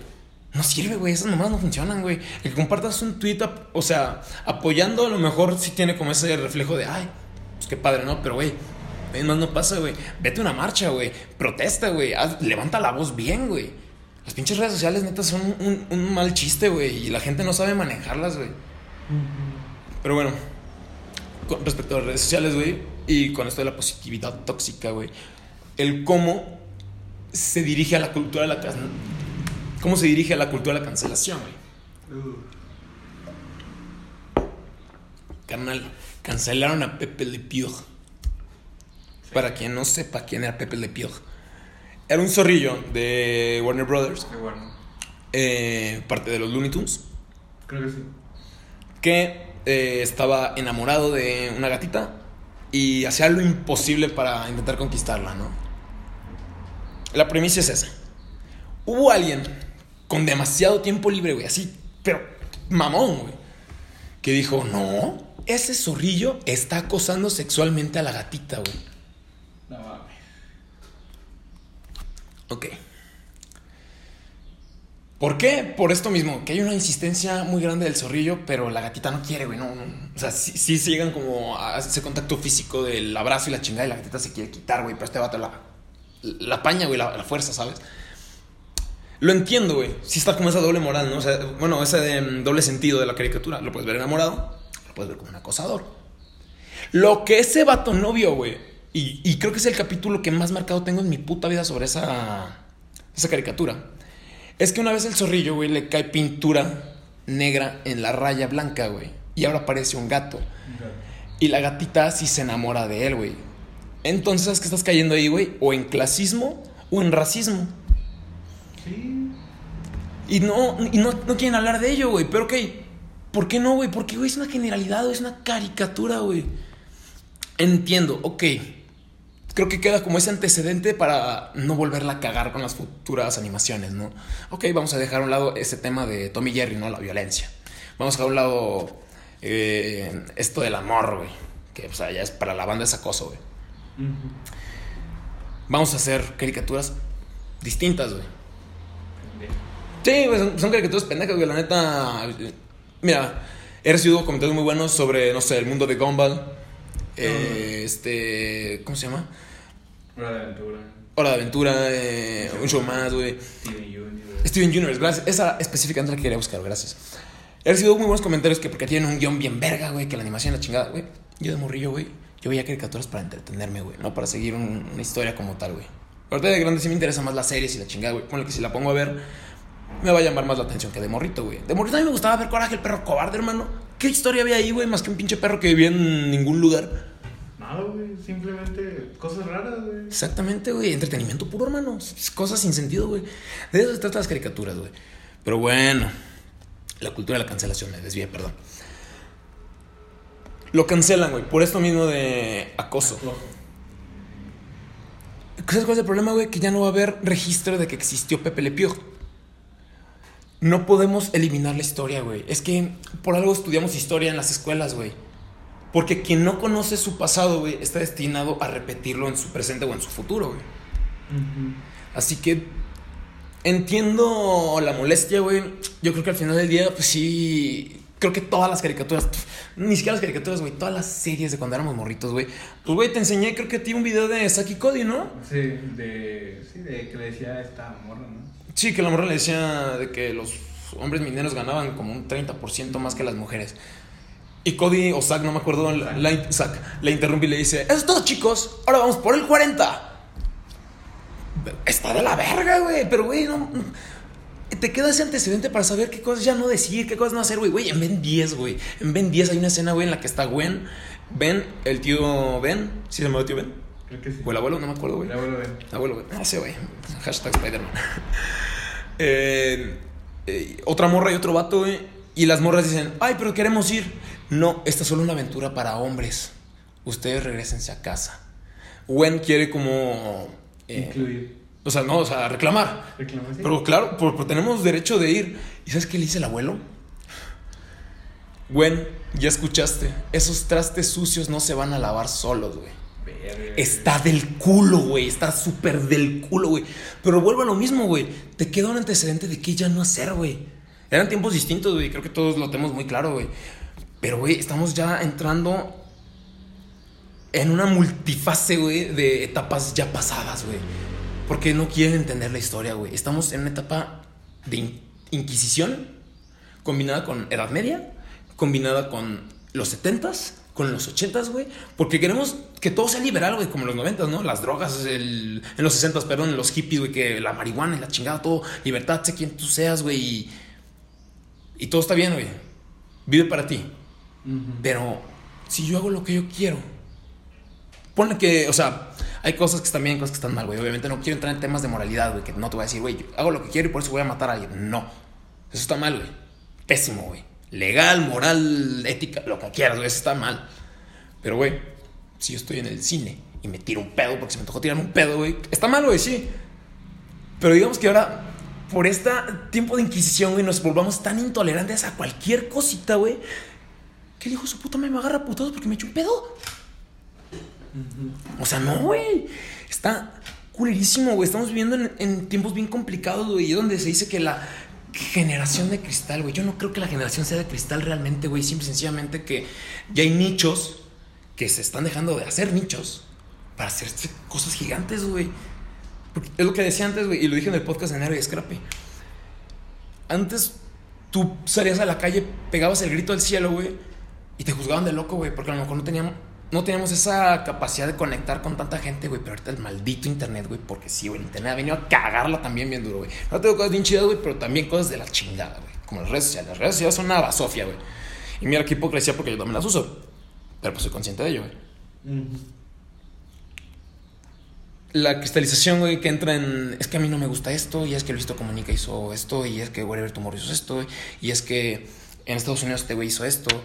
Speaker 2: No sirve, güey. Esas nomás no funcionan, güey. El que compartas un tweet, o sea, apoyando a lo mejor sí tiene como ese reflejo de, ay, pues qué padre, ¿no? Pero, güey, más no pasa, güey. Vete a una marcha, güey. Protesta, güey. Levanta la voz bien, güey. Las pinches redes sociales, neta, son un, un mal chiste, güey. Y la gente no sabe manejarlas, güey. Pero bueno, con respecto a las redes sociales, güey, y con esto de la positividad tóxica, güey, el cómo se dirige a la cultura de la cómo se dirige a la cultura de la cancelación, güey.
Speaker 1: Uh,
Speaker 2: Carnal, cancelaron a Pepe Le Pew. Para quien no sepa quién era Pepe Le Pew. Era un zorrillo de Warner Brothers,
Speaker 1: qué bueno.
Speaker 2: eh, parte de los Looney Tunes,
Speaker 1: Creo que sí.
Speaker 2: que eh, estaba enamorado de una gatita y hacía lo imposible para intentar conquistarla, ¿no? La premisa es esa. Hubo alguien con demasiado tiempo libre, güey, así, pero mamón, güey, que dijo, no, ese zorrillo está acosando sexualmente a la gatita, güey.
Speaker 1: No mames.
Speaker 2: Ok. ¿Por qué? Por esto mismo, que hay una insistencia muy grande del zorrillo, pero la gatita no quiere, güey. No. O sea, sí, se llegan como a ese contacto físico del abrazo y la chingada y la gatita se quiere quitar, güey. Pero este vato la, la paña, güey, la, fuerza, ¿sabes? Lo entiendo, güey. Sí está como esa doble moral, ¿no? O sea, bueno, ese mm, doble sentido de la caricatura. Lo puedes ver enamorado, lo puedes ver como un acosador. Lo que ese vato no vio, güey. Y, y creo que es el capítulo que más marcado tengo en mi puta vida sobre esa, esa caricatura. Es que una vez el zorrillo, güey, le cae pintura negra en la raya blanca, güey. Y ahora parece un gato. Y la gatita sí se enamora de él, güey. Entonces, ¿sabes qué estás cayendo ahí, güey? O en clasismo o en racismo.
Speaker 1: Sí.
Speaker 2: Y no, y no, no quieren hablar de ello, güey. Pero ok, ¿por qué no, güey? Porque, güey, es una generalidad, güey, es una caricatura, güey. Entiendo, ok. Creo que queda como ese antecedente para no volverla a cagar con las futuras animaciones, ¿no? Ok, vamos a dejar a un lado ese tema de Tommy Jerry, ¿no? La violencia. Vamos a dejar a un lado eh, esto del amor, güey. Que, o sea, ya es para la banda es acoso, güey. Vamos a hacer caricaturas distintas, güey. Sí, son, son caricaturas pendejas, güey, la neta. Mira, he recibido comentarios muy buenos sobre, no sé, el mundo de Gumball. Eh, este. ¿Cómo se llama?
Speaker 1: Hora de aventura.
Speaker 2: Hora de Aventura, eh, un show más, güey.
Speaker 1: Steven Universe.
Speaker 2: Steven Universe, gracias. Esa específicamente la que quería buscar, gracias. He recibido muy buenos comentarios que porque tienen un guion bien verga, güey, que la animación es la chingada, güey. Yo de morrillo, güey, yo veía caricaturas para entretenerme, güey, no para seguir un- una historia como tal, güey. Ahorita de grande sí me interesan más las series y la chingada, güey. Con lo que si la pongo a ver, me va a llamar más la atención que de morrito, güey. De morrito a mí me gustaba ver Coraje, el perro cobarde, hermano. ¿Qué historia había ahí, güey? Más que un pinche perro que vivía en ningún lugar.
Speaker 1: Nada, güey. Simplemente cosas raras, güey.
Speaker 2: Exactamente, güey. Entretenimiento puro, hermano. Cosas sin sentido, güey. De eso se tratan las caricaturas, güey. Pero bueno, la cultura de la cancelación, me desvié, perdón. Lo cancelan, güey, por esto mismo de acoso. ¿Sabes cuál es el problema, güey? Que ya no va a haber registro de que existió Pepe Le Pew. No podemos eliminar la historia, güey. Es que por algo estudiamos historia en las escuelas, güey. Porque quien no conoce su pasado, güey, está destinado a repetirlo en su presente o en su futuro, güey. Así que entiendo la molestia, güey. Yo creo que al final del día, pues sí. Creo que todas las caricaturas, ni siquiera las caricaturas, güey, todas las series de cuando éramos morritos, güey. Pues, güey, te enseñé, creo que a ti un video de Saki Cody, ¿no?
Speaker 1: Sí, de. Sí, de que le decía a esta morra, ¿no?
Speaker 2: Sí, que la morra le decía de que los hombres mineros ganaban como un 30% más que las mujeres. Y Cody o Zack, no me acuerdo, la, la- Zack, la interrumpe y le dice: Eso es todo, chicos, ahora vamos por el 40. Está de la verga, güey, pero güey, no. Te queda ese antecedente para saber qué cosas ya no decir, qué cosas no hacer, güey. Güey, en Ben 10, güey. En Ben 10 hay una escena, güey, en la que está Gwen, Ben, el tío Ben. ¿Sí se llama tío Ben?
Speaker 1: Creo que sí.
Speaker 2: O el abuelo, no me acuerdo, güey.
Speaker 1: El abuelo de.
Speaker 2: Abuelo, güey. Ah, sí, güey. Hashtag Spider-Man. [laughs] Eh, eh, otra morra y otro vato, güey. Y las morras dicen, ay, pero queremos ir. No, esta es solo una aventura para hombres. Ustedes regresense a casa. Gwen quiere como... eh,
Speaker 1: Incluir.
Speaker 2: O sea, no, o sea, reclamar. Pero claro, por, por- tenemos derecho de ir. ¿Y sabes qué le dice el abuelo? Gwen, ya escuchaste. Esos trastes sucios no se van a lavar solos, güey. Está del culo, güey. Está súper del culo, güey. Pero vuelvo a lo mismo, güey. Te queda un antecedente de qué ya no hacer, güey. Eran tiempos distintos, güey. Creo que todos lo tenemos muy claro, güey. Pero, güey, estamos ya entrando en una multifase, güey, de etapas ya pasadas, güey. Porque no quieren entender la historia, güey. Estamos en una etapa de in- Inquisición combinada con Edad Media, combinada con los 70s, con los 80s, güey. Porque queremos que todo sea liberal, güey, como en los 90s, ¿no? Las drogas, el- en los 60s, perdón, los hippies, güey, que la marihuana y la chingada, todo, libertad, sé quién tú seas, güey. Y, y todo está bien, güey. Vive para ti.
Speaker 1: Ujú.
Speaker 2: Pero si yo hago lo que yo quiero, ponle que, o sea, hay cosas que están bien, cosas que están mal, güey. Obviamente no quiero entrar en temas de moralidad, güey, que no te voy a decir, güey, hago lo que quiero y por eso voy a matar a alguien. No. Eso está mal, güey. Pésimo, güey. Legal, moral, ética, lo que quieras, güey, eso está mal. Pero, güey, si yo estoy en el cine y me tiro un pedo porque se me tocó tirarme un pedo, güey, está mal, güey, sí. Pero digamos que ahora, por este tiempo de inquisición, güey, nos volvamos tan intolerantes a cualquier cosita, güey, que el hijo de su puta me agarra putados porque me echó un pedo. O sea, no, güey. Está culerísimo, güey. Estamos viviendo en, tiempos bien complicados, güey. Y donde se dice que la generación de cristal, güey. Yo no creo que la generación sea de cristal realmente, güey. Simple y sencillamente que ya hay nichos que se están dejando de hacer nichos para hacerse cosas gigantes, güey. Es lo que decía antes, güey. Y lo dije en el podcast de Nero y Scrappy. Antes tú salías a la calle, pegabas el grito al cielo, güey. Y te juzgaban de loco, güey. Porque a lo mejor no teníamos, no teníamos esa capacidad de conectar con tanta gente, güey. Pero ahorita el maldito internet, güey. Porque sí, güey. El internet ha venido a cagarla también bien duro, güey. No tengo cosas bien chidas, güey. Pero también cosas de la chingada, güey. Como las redes sociales. Las redes sociales son una basofia, güey. Y mira qué hipocresía porque yo también las uso. Pero pues soy consciente de ello, güey. La cristalización, güey, que entra en. Es que a mí no me gusta esto, y es que Luisito Comunica hizo esto, y es que Whatever Tomorrow hizo esto, y es que en Estados Unidos este güey hizo esto.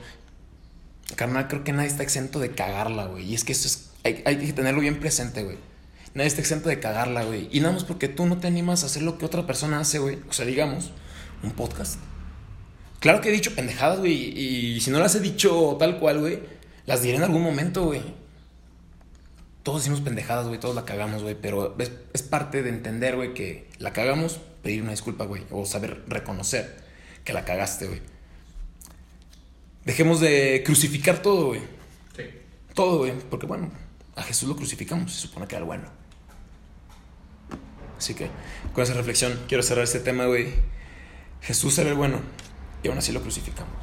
Speaker 2: Carnal, creo que nadie está exento de cagarla, güey. Y es que eso es. Hay, hay que tenerlo bien presente, güey. Nadie está exento de cagarla, güey. Y nada más porque tú no te animas a hacer lo que otra persona hace, güey. O sea, digamos, un podcast. Claro que he dicho pendejadas, güey. Y si no las he dicho tal cual, güey, las diré en algún momento, güey todos decimos pendejadas, güey, todos la cagamos, güey, pero es, es parte de entender, güey, que la cagamos, pedir una disculpa, güey, o saber reconocer que la cagaste, güey. Dejemos de crucificar todo, güey.
Speaker 1: Sí.
Speaker 2: Todo, güey, porque bueno, a Jesús lo crucificamos, se supone que era el bueno. Así que con esa reflexión quiero cerrar este tema, güey. Jesús era el bueno y aún así lo crucificamos.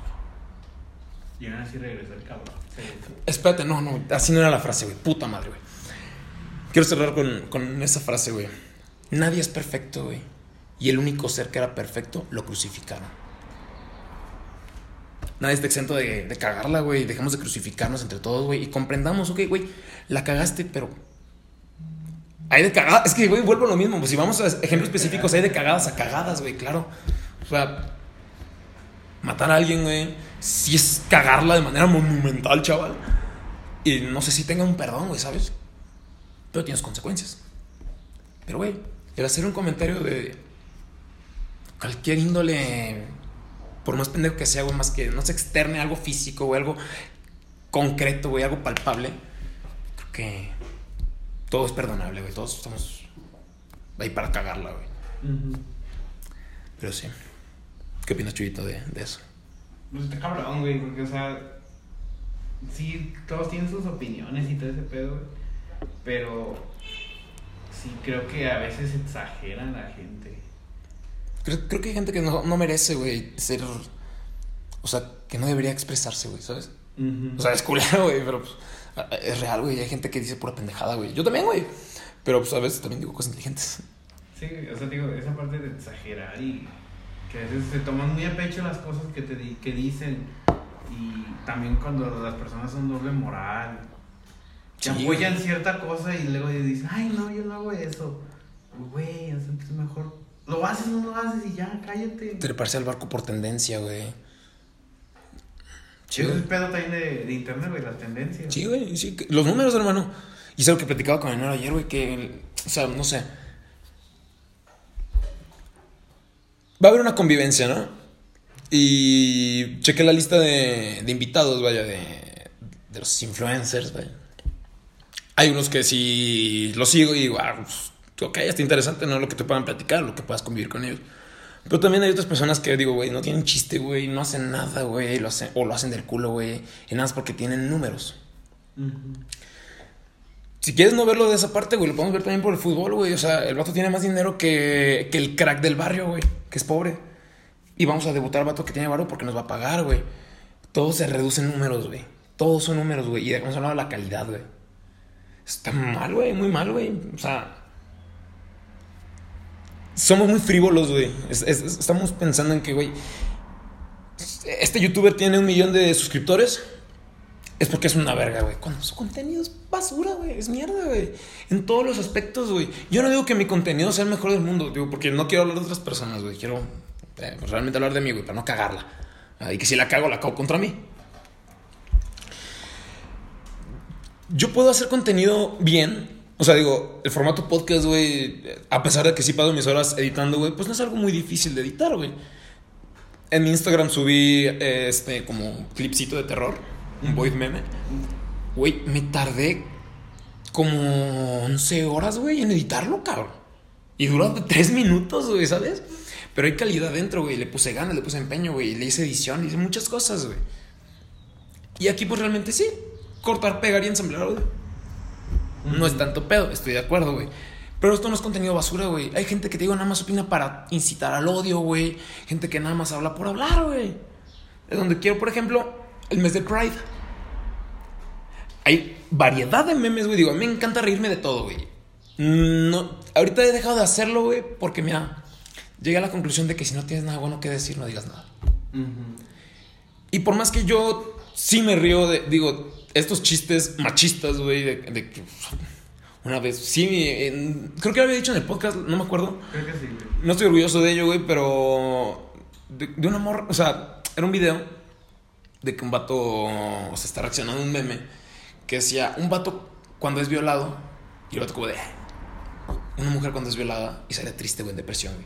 Speaker 1: Y aún así regresó el cabrón.
Speaker 2: Espérate, no, no, así no era la frase, güey. Puta madre, güey. Quiero cerrar con, con esa frase, güey. Nadie es perfecto, güey. Y el único ser que era perfecto lo crucificaron. Nadie está exento de, de cagarla, güey. Dejemos de crucificarnos entre todos, güey. Y comprendamos, ok, güey, la cagaste, pero. Hay de cagadas. Es que, güey, vuelvo a lo mismo. Pues si vamos a ejemplos específicos, hay de cagadas a cagadas, güey, claro. O sea, matar a alguien, güey, si es cagarla de manera monumental, chaval. Y no sé si tenga un perdón, güey, ¿sabes? Pero tienes consecuencias. Pero, güey, el hacer un comentario de cualquier índole, por más pendejo que sea, güey, más que no se externe algo físico, güey, algo concreto, güey, algo palpable, creo que todo es perdonable, güey. Todos estamos ahí para cagarla, güey. Pero sí. ¿Qué opinas, Chuyito, de, de eso?
Speaker 1: Pues está cabrón, güey, porque, o sea, sí, todos tienen sus opiniones y todo ese pedo, güey. Pero sí, creo que a veces exageran la gente.
Speaker 2: Creo, creo que hay gente que no, no merece, güey, ser. O sea, que no debería expresarse, güey, ¿sabes? O sea, es culero, güey, pero pues, es real, güey. Hay gente que dice pura pendejada, güey. Yo también, güey. Pero pues a veces también digo cosas inteligentes.
Speaker 1: Sí, o sea, digo, esa parte de exagerar y que a veces se toman muy a pecho las cosas que te di- que dicen y también cuando las personas son doble moral que
Speaker 2: Sí,
Speaker 1: apoyan
Speaker 2: güey.
Speaker 1: cierta cosa y luego dicen ay no yo no hago eso güey o sea, es mejor lo haces o no lo haces y ya cállate
Speaker 2: Treparse al barco por tendencia, güey. Sí,
Speaker 1: es el pedo también de, de internet güey las tendencias
Speaker 2: Sí, güey, sí. que- Los números, hermano. Y es algo que platicaba con Enero ayer, güey, que, o sea, no sé. Va a haber una convivencia, ¿no? Y chequé la lista de, de invitados, vaya, de, de los influencers, vaya. Hay unos que sí los sigo y digo, ah, pues, ok, está interesante, ¿no? Lo que te puedan platicar, lo que puedas convivir con ellos. Pero también hay otras personas que digo, güey, no tienen chiste, güey, no hacen nada, güey, lo hacen, o lo hacen del culo, güey, y nada más porque tienen números. Si quieres no verlo de esa parte, güey, lo podemos ver también por el fútbol, güey. O sea, el vato tiene más dinero que, que el crack del barrio, güey, que es pobre. Y vamos a debutar al vato que tiene barrio porque nos va a pagar, güey. Todo se reduce en números, güey. Todos son números, güey. Y dejamos hablar de la calidad, güey. Está mal, güey, muy mal, güey. O sea, somos muy frívolos, güey. Es- es- es- estamos pensando en que, güey, este youtuber tiene un millón de suscriptores. Es porque es una verga, güey. Cuando su contenido es basura, güey. Es mierda, güey. En todos los aspectos, güey. Yo no digo que mi contenido sea el mejor del mundo, digo, porque no quiero hablar de otras personas, güey. Quiero eh, pues, realmente hablar de mí, güey, para no cagarla. Ah, y que si la cago, la cago contra mí. Yo puedo hacer contenido bien. O sea, digo, el formato podcast, güey, a pesar de que sí pago mis horas editando, güey, pues no es algo muy difícil de editar, güey. En mi Instagram subí eh, este como un clipcito de terror, un void meme. Güey, me tardé como 11 horas, güey, en editarlo, cabrón. Y duró de 3 minutos, güey, ¿sabes? Pero hay calidad dentro, güey. Le puse ganas, le puse empeño, güey. Le hice edición, le hice muchas cosas, güey. Y aquí, pues realmente sí. Cortar, pegar y ensamblar audio. No es tanto pedo, estoy de acuerdo, güey. Pero esto no es contenido basura, güey. Hay gente que te digo nada más opina para incitar al odio, güey. Gente que nada más habla por hablar, güey. Es donde quiero, por ejemplo, el mes de Pride. Hay variedad de memes, güey. Digo, a mí me encanta reírme de todo, güey. No, ahorita he dejado de hacerlo, güey, porque mira, llegué a la conclusión de que si no tienes nada bueno que decir, no digas nada. Y por más que yo sí me río de, digo, estos chistes machistas, güey, de, de que una vez, sí, en- creo que lo había dicho en el podcast, no me acuerdo.
Speaker 1: creo que sí güey.
Speaker 2: No estoy orgulloso de ello, güey, pero de, de un amor, o sea, era un video de que un vato se está reaccionando a un meme que decía, un vato cuando es violado, y el vato como de, una mujer cuando es violada y sale triste, güey, en depresión, güey.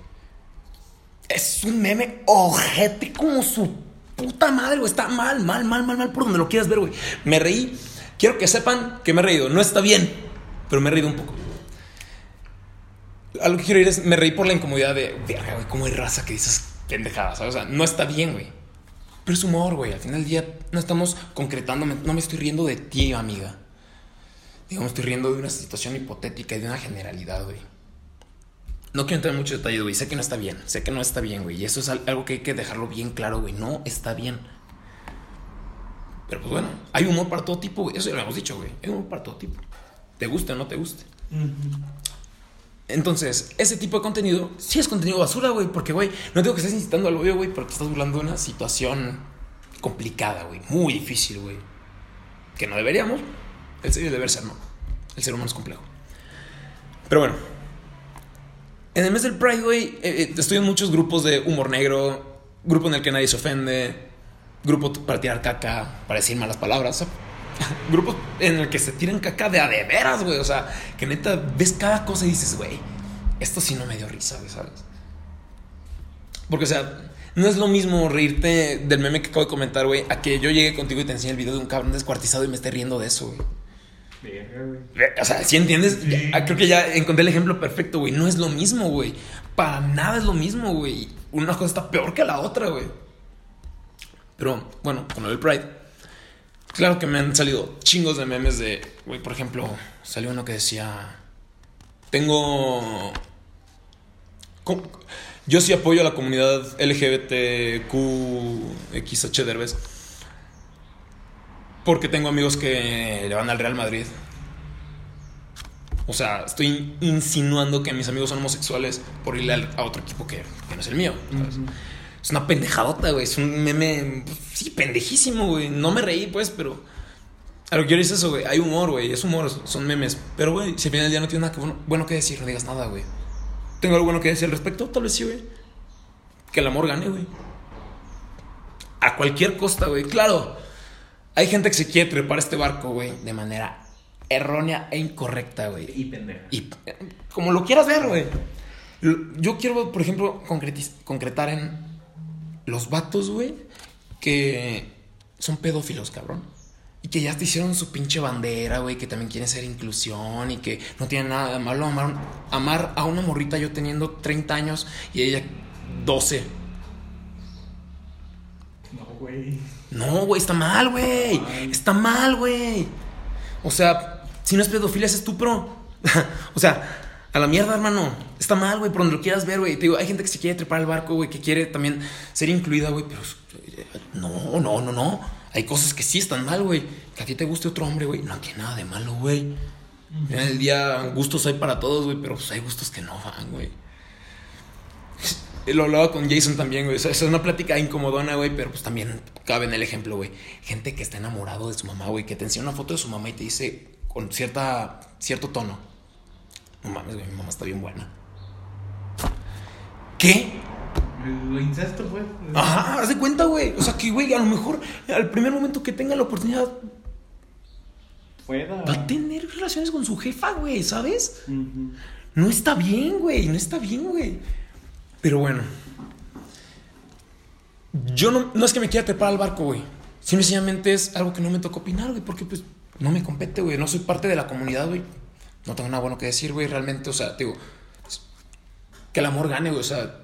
Speaker 2: Es un meme ojete como su puta madre, güey. Está mal, mal, mal, mal, mal por donde lo quieras ver, güey. Me reí. Quiero que sepan que me he reído. No está bien, pero me he reído un poco. Algo que quiero ir es, me reí por la incomodidad de, verga, güey, cómo hay raza que dices pendejadas. O sea, no está bien, güey. Pero es humor, güey. Al final del día no estamos concretando, me- no me estoy riendo de ti, amiga. Digo, me estoy riendo de una situación hipotética y de una generalidad, güey. No quiero entrar en mucho detalle, güey. Sé que no está bien. Sé que no está bien, güey. Y eso es algo que hay que dejarlo bien claro, güey. No está bien. Pero pues bueno, hay humor para todo tipo, güey. Eso ya lo hemos dicho, güey. Hay humor para todo tipo. Te guste o no te guste. Entonces, ese tipo de contenido sí es contenido basura, güey. Porque, güey, no tengo que estés incitando al odio, güey, porque estás burlando de una situación complicada, güey. Muy difícil, güey. Que no deberíamos. El serio debe ser, no. El ser humano es complejo. Pero bueno. En el mes del Pride, güey, eh, eh, estoy en muchos grupos de humor negro. Grupo en el que nadie se ofende. Grupo para tirar caca, para decir malas palabras. [laughs] grupos en el que se tiran caca de a de veras, güey. O sea, que neta ves cada cosa y dices, güey, esto sí no me dio risa, güey, ¿sabes? Porque, o sea, no es lo mismo reírte del meme que acabo de comentar, güey, a que yo llegue contigo y te enseñe el video de un cabrón descuartizado y me esté riendo de eso, güey. O sea, si entiendes? creo que ya encontré el ejemplo perfecto, güey. No es lo mismo, güey. Para nada es lo mismo, güey. Una cosa está peor que la otra, güey. Pero, bueno, con el Pride Claro que me han salido chingos de memes de, güey, por ejemplo, salió uno que decía, tengo... Yo sí apoyo a la comunidad LGBTQXH Derbez. Porque tengo amigos que le van al Real Madrid. O sea, estoy insinuando que mis amigos son homosexuales por irle a otro equipo que, no es el mío. Es una pendejadota, güey. Es un meme, sí, pendejísimo, güey. No me reí, pues, pero... A lo que quiero es eso, güey. Hay humor, güey. Es humor, son memes. Pero, güey, si al final del día no tienes nada que bueno, que decir, no digas nada, güey. ¿Tengo algo bueno que decir al respecto? Tal vez sí, güey. Que el amor gane, güey. A cualquier costa, güey. Claro. Hay gente que se quiere trepar este barco, güey, de manera errónea e incorrecta, güey.
Speaker 1: Y pendeja.
Speaker 2: Y como lo quieras ver, güey. Yo quiero, por ejemplo, concretar en los vatos, güey, que son pedófilos, cabrón. Y que ya te hicieron su pinche bandera, güey, que también quieren ser inclusión y que no tienen nada de malo amar, amar a una morrita yo teniendo 30 años y ella 12.
Speaker 1: No, güey.
Speaker 2: No, güey, está mal, güey. Está mal, güey. O sea, si no es pedofilia, es estupro. [laughs] o sea, a la mierda, hermano. Está mal, güey, por donde lo quieras ver, güey. Te digo, hay gente que se quiere trepar al barco, güey, que quiere también ser incluida, güey, pero no, no, no, no. Hay cosas que sí están mal, güey. Que a ti te guste otro hombre, güey. No tiene nada de malo, güey. En el día gustos hay para todos, güey, pero pues hay gustos que no van, güey. Lo hablaba con Jason también, güey. es una plática incomodona, güey, pero pues también cabe en el ejemplo, güey. Gente que está enamorado de su mamá, güey, que te enseña una foto de su mamá y te dice con cierta, cierto tono no mames, güey, mi mamá está bien buena. ¿Qué?
Speaker 1: El incesto, güey.
Speaker 2: Ajá, haz de cuenta, güey. O sea, que, güey, a lo mejor al primer momento que tenga la oportunidad.
Speaker 1: Pueda.
Speaker 2: Va a tener relaciones con su jefa, güey, ¿sabes? No está bien, güey. No está bien, güey. Pero bueno. Yo no, no es que me quiera trepar al barco, güey. Simplemente es algo que no me toca opinar, güey, porque pues no me compete, güey. No soy parte de la comunidad, güey no tengo nada bueno que decir, güey, realmente, o sea, digo, que el amor gane, güey, o sea,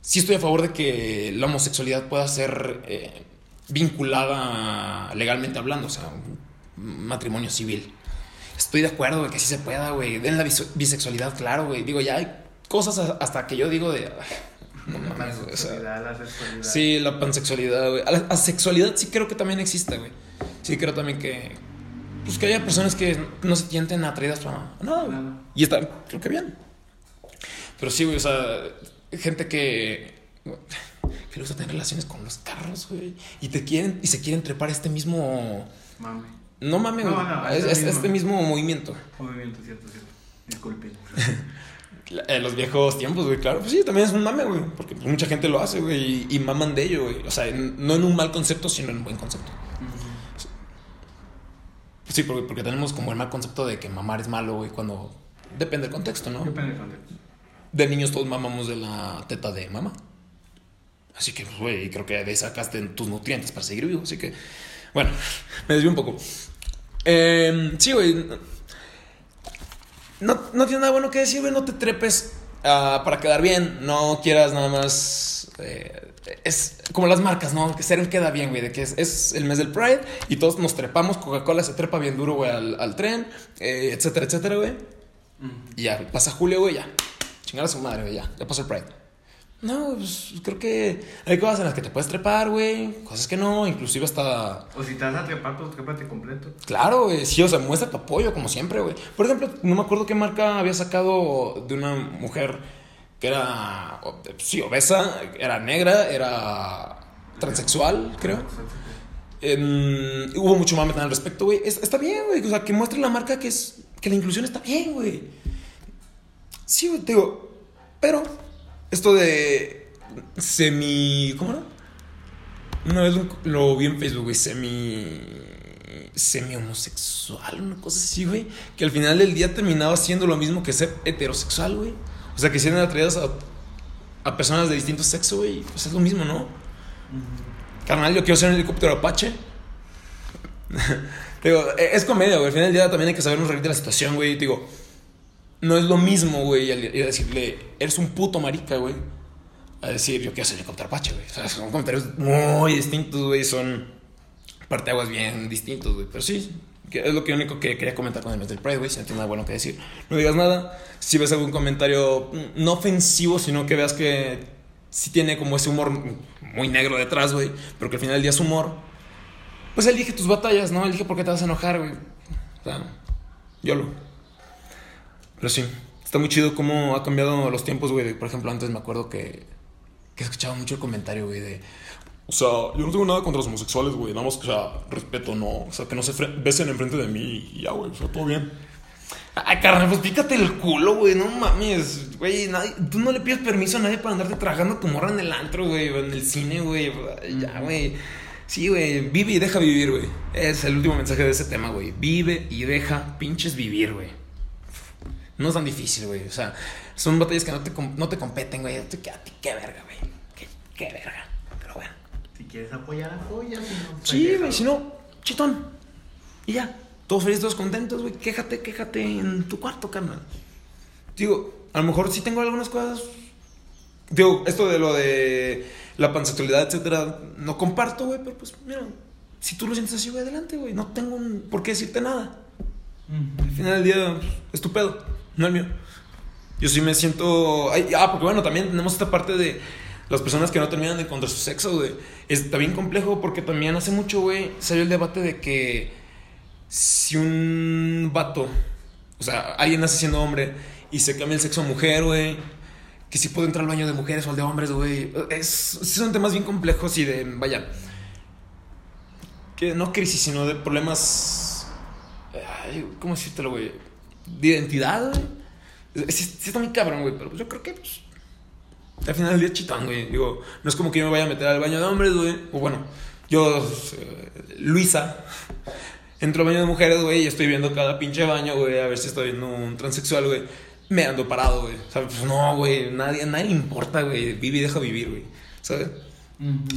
Speaker 2: sí estoy a favor de que la homosexualidad pueda ser eh, vinculada legalmente hablando, o sea, un matrimonio civil. Estoy de acuerdo, güey, que sí se pueda, güey. Den la bisexualidad, claro, güey. Digo, ya hay cosas hasta que yo digo de...
Speaker 1: No mames, güey. O sea, la sexualidad.
Speaker 2: Sí, la pansexualidad, güey. La asexualidad sí creo que también existe, güey. Sí creo también que, pues que haya personas que no se sienten atraídas para nada, Y está, creo que bien. Pero sí, güey, o sea, gente que, que le gusta tener relaciones con los carros, güey. Y te quieren, y se quieren trepar este mismo.
Speaker 1: Mame.
Speaker 2: No mame, güey. es, este, mismo. movimiento.
Speaker 1: Movimiento, cierto, cierto. Disculpen. [laughs]
Speaker 2: En los viejos tiempos, güey, claro. Pues sí, también es un mame, güey. Porque mucha gente lo hace, güey. Y, y, maman de ello, güey. O sea, no en un mal concepto, sino en un buen concepto. Sí, porque, porque tenemos como el mal concepto de que mamar es malo, güey, cuando depende del contexto, ¿no?
Speaker 1: Depende del contexto.
Speaker 2: De niños todos mamamos de la teta de mamá. Así que, pues, güey, creo que de ahí sacaste tus nutrientes para seguir vivo. Así que, bueno, [laughs] me desvío un poco. Eh, sí, güey. No, no tienes nada bueno que decir, güey. No te trepes uh, para quedar bien. No quieras nada más. Eh, es como las marcas, ¿no? Que ser queda bien, güey, de que es, el mes del Pride y todos nos trepamos, Coca-Cola se trepa bien duro, güey, al, tren, eh, etcétera, etcétera, güey. Y ya, pasa julio, güey, ya. Chingar a su madre, güey, ya. Ya pasó el Pride. No, pues creo que hay cosas en las que te puedes trepar, güey. Cosas que no, inclusive hasta...
Speaker 1: O si te vas a trepar, pues trépate completo.
Speaker 2: Claro, güey. Sí, o sea, muestra tu apoyo, como siempre, güey. Por ejemplo, no me acuerdo qué marca había sacado de una mujer que era, sí, obesa, era negra, era transexual, creo. hubo mucho más al respecto, güey. Está bien, güey. O sea, que muestre la marca que es que la inclusión está bien, güey. Sí, güey, te digo. Pero, esto de semi. ¿Cómo era? Una vez lo, vi en Facebook, güey. Semi. Semi homosexual, una cosa así, güey. Que al final del día terminaba siendo lo mismo que ser heterosexual, güey. O sea, que si eran atraídas a, a personas de distinto sexo, güey. Pues es lo mismo, ¿no? Carnal, yo quiero ser un helicóptero Apache. [laughs] digo, e, es comedia, güey. Al final del día también hay que sabernos reír de la situación, güey. Digo, no es lo mismo, güey, ir a decirle, eres un puto marica, güey. A decir, yo quiero ser helicóptero Apache, güey. O sea, son comentarios muy distintos, güey. Son parteaguas bien distintos, güey. Pero sí, es lo que único que quería comentar con el del Pride, güey. Si no nada bueno que decir, no digas nada. Si ves algún comentario mm, no ofensivo, sino que veas que sí tiene como ese humor muy negro detrás, güey. Pero que al final del día es humor. Pues elige tus batallas, ¿no? Elige por qué te vas a enojar, güey. O sea, yo lo. Pero sí, está muy chido cómo ha cambiado los tiempos, güey. Por ejemplo, antes me acuerdo que, que escuchaba mucho el comentario, güey, de. O sea, yo no tengo nada contra los homosexuales, güey. Nada más que, o sea, respeto, ¿no? O sea, que no se besen enfrente de mí y ya, güey. O sea, todo bien. Ay, carnal, pues pícate el culo, güey. No mames, güey. Tú no le pides permiso a nadie para andarte tragando tu morra en el antro, güey. O en el cine, güey. Ya, güey. Sí, güey. Vive y deja vivir, güey. Es el último mensaje de ese tema, güey. Vive y deja pinches vivir, güey. No es tan difícil, güey. O sea, son batallas que no te, no te competen, güey. Qué, qué verga, güey. Qué, qué verga. Pero bueno.
Speaker 1: Si quieres apoyar, apoya. Si no,
Speaker 2: pues sí, güey. Si no, chitón. Y ya. Todos felices, todos contentos, güey. Quéjate, quéjate en tu cuarto, carnal. Digo, a lo mejor sí tengo algunas cosas. Digo, esto de lo de la pansexualidad, etcétera, no comparto, güey, pero pues, mira, si tú lo sientes así, güey, adelante, güey. No tengo por qué decirte nada. Al final del día, es tu pedo, no el mío. Yo sí me siento. ah, porque bueno, también tenemos esta parte de las personas que no terminan de encontrar su sexo, güey. Está bien complejo porque también hace mucho, güey, salió el debate de que si un vato, o sea, alguien nace siendo hombre y se cambia el sexo a mujer, güey, que si puede entrar al baño de mujeres o al de hombres, güey, es, son temas bien complejos y de, vaya, que no crisis, sino de problemas, ¿cómo decírtelo, güey? De identidad, güey. Sí, está muy cabrón, güey, pero yo creo que, pues, al final del día chitán, güey. Digo, no es como que yo me vaya a meter al baño de hombres, güey. O bueno, yo, eh, Luisa, Entro al baño de mujeres, güey, y estoy viendo cada pinche baño, güey, a ver si estoy viendo un transexual, güey. Me ando parado, güey. ¿Sabes? Pues no, güey, nadie, nadie le importa, güey. Vive y deja vivir, güey. ¿Sabes?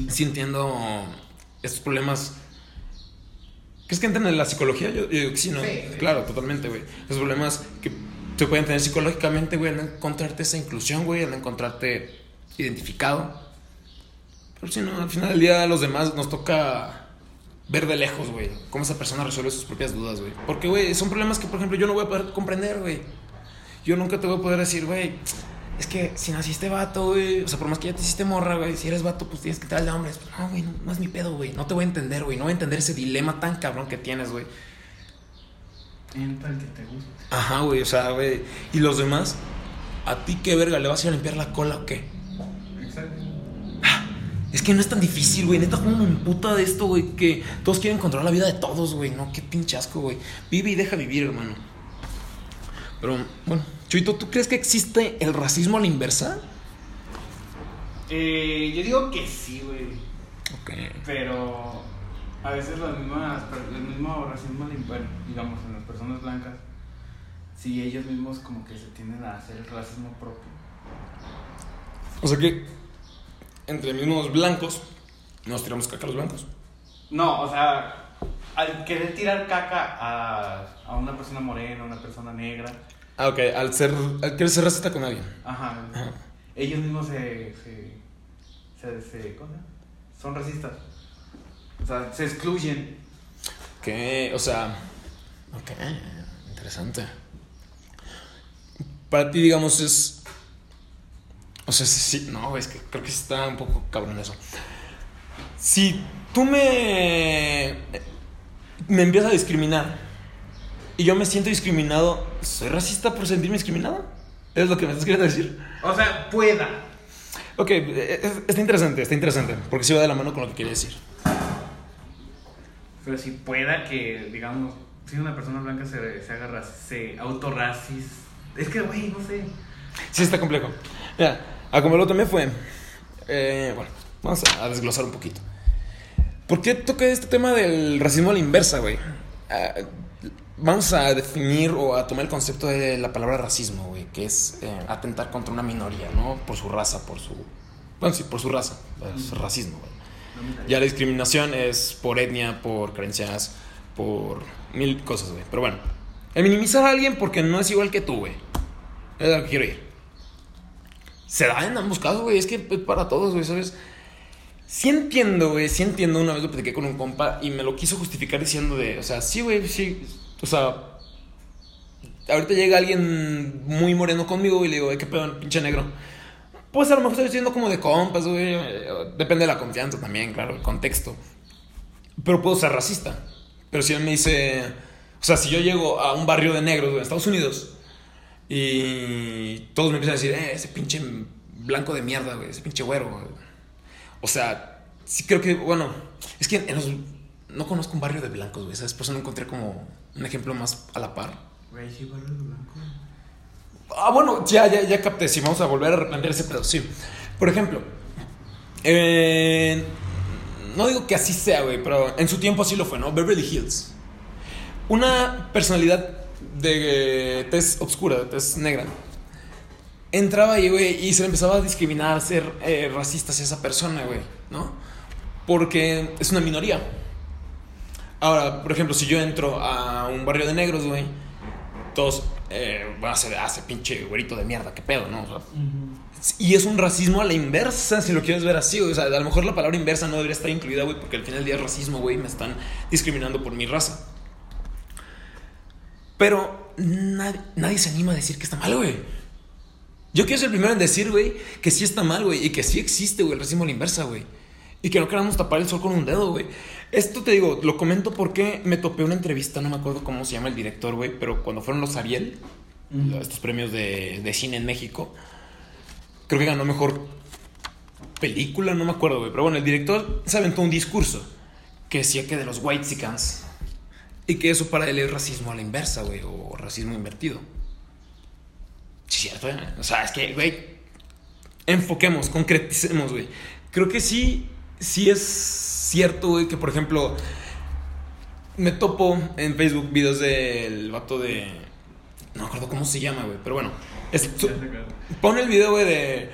Speaker 2: Sí entiendo estos problemas. ¿Qué es que entran en la psicología? Yo, digo que sí, ¿no? claro, totalmente, güey. Esos problemas que se pueden tener psicológicamente, güey, al encontrarte esa inclusión, güey, al encontrarte identificado. Pero si no, al final del día a los demás nos toca ver de lejos, güey, cómo esa persona resuelve sus propias dudas, güey. Porque, güey, son problemas que, por ejemplo, yo no voy a poder comprender, güey. Yo nunca te voy a poder decir, güey, es que si naciste vato, güey, o sea, por más que ya te hiciste morra, güey, si eres vato, pues tienes que entrar de hombres. Pues no, güey, no, es mi pedo, güey. No te voy a entender, güey. No voy a entender ese dilema tan cabrón que tienes, güey.
Speaker 1: Entra el que te gusta.
Speaker 2: Ajá, güey, o sea, güey. ¿Y los demás? ¿A ti qué verga? ¿Le vas a ir a limpiar la cola o qué? Es que no es tan difícil, güey. Neta, como me puta de esto, güey. Que todos quieren controlar la vida de todos, güey. No, qué pinche asco, güey. Vive y deja vivir, hermano. Pero, bueno, Chuito, ¿tú crees que existe el racismo a la inversa?
Speaker 1: Eh, yo digo que sí, güey. Ok. Pero a veces las mismas, el mismo racismo, bueno, digamos, en las personas blancas, sí, ellos mismos como que se tienden a hacer el racismo propio.
Speaker 2: O sea que entre mismos blancos, nos tiramos caca a los blancos.
Speaker 1: No, o sea, al querer tirar caca a, a una persona morena, a una persona negra.
Speaker 2: Ah, ok, al, ser, al querer ser racista con alguien.
Speaker 1: Ajá. Ellos mismos se, se, se, se son racistas. O sea, se excluyen.
Speaker 2: Ok, o sea, ok, interesante. Para ti, digamos, es O sea, sí, no, es que creo que está un poco cabrón eso. Si tú me. Me empiezas a discriminar y yo me siento discriminado, ¿soy racista por sentirme discriminado? ¿Es lo que me estás queriendo decir?
Speaker 1: O sea, pueda.
Speaker 2: Ok, está interesante, está interesante, porque se va de la mano con lo que quería decir.
Speaker 1: Pero si pueda que, digamos, si una persona blanca se, se haga se autorracis. Es que, güey, no sé.
Speaker 2: Sí, está complejo. Mira, a como lo tomé fue. Eh, bueno, vamos a, desglosar un poquito. ¿Por qué toqué este tema del racismo a la inversa, güey? Ah, vamos a definir o a tomar el concepto de la palabra racismo, güey, que es eh, atentar contra una minoría, ¿no? Por su raza, por su. Bueno, sí, por su raza. Es racismo, güey. Ya la discriminación es por etnia, por creencias, por mil cosas, güey. Pero bueno, el minimizar a alguien porque no es igual que tú, güey. Es lo que quiero ir. Se da en ambos casos, güey. Es que es para todos, güey, ¿sabes? Sí entiendo, güey. Sí entiendo. Una vez lo platiqué con un compa y me lo quiso justificar diciendo de, o sea, sí, güey, sí. O sea, ahorita llega alguien muy moreno conmigo y le digo, ¿qué pedo, pinche negro? Pues a lo mejor estoy diciendo como de compas, güey. Depende de la confianza también, claro, el contexto. Pero puedo ser racista. Pero si él me dice. O sea, si yo llego a un barrio de negros, güey, en Estados Unidos, y todos me empiezan a decir, eh, ese pinche blanco de mierda, güey, ese pinche güero, güey. O sea, sí creo que, bueno, es que no conozco un barrio de blancos, güey, ¿sabes? Por eso no encontré como un ejemplo más a la par.
Speaker 1: Güey, sí, barrio de blancos.
Speaker 2: Ah, bueno, ya, ya, ya capté. Si vamos a volver a replantear ese pedo, sí. Por ejemplo, no digo que así sea, güey, pero en su tiempo así lo fue, ¿no? Beverly Hills. Una personalidad de tez oscura, de tez negra. Entraba ahí, güey, y se le empezaba a discriminar, a ser eh, racista hacia esa persona, güey, ¿no? Porque es una minoría. Ahora, por ejemplo, si yo entro a un barrio de negros, güey, todos eh, van a ser, hace pinche güerito de mierda, qué pedo, ¿no? Y es un racismo a la inversa, si lo quieres ver así, O sea, a lo mejor la palabra inversa no debería estar incluida, güey, porque al final del día es racismo, güey, me están discriminando por mi raza. Pero nadie, nadie se anima a decir que está mal, güey. Yo quiero ser el primero en decir, güey, que sí está mal, güey, y que sí existe, güey, el racismo a la inversa, güey. Y que no queramos tapar el sol con un dedo, güey. Esto te digo, lo comento porque me topé una entrevista, no me acuerdo cómo se llama el director, güey, pero cuando fueron los Ariel, estos premios de, de, cine en México, creo que ganó mejor película, no me acuerdo, güey. Pero bueno, el director se aventó un discurso que decía que de los White Sicans y que eso para él es racismo a la inversa, güey, o racismo invertido. Sí, cierto, ¿eh? O sea, es que, güey, enfoquemos, concreticemos, güey. Creo que sí sí es cierto, güey, que por ejemplo, me topo en Facebook videos del vato de. No me acuerdo cómo se llama, güey, pero bueno. pone el video, güey, de.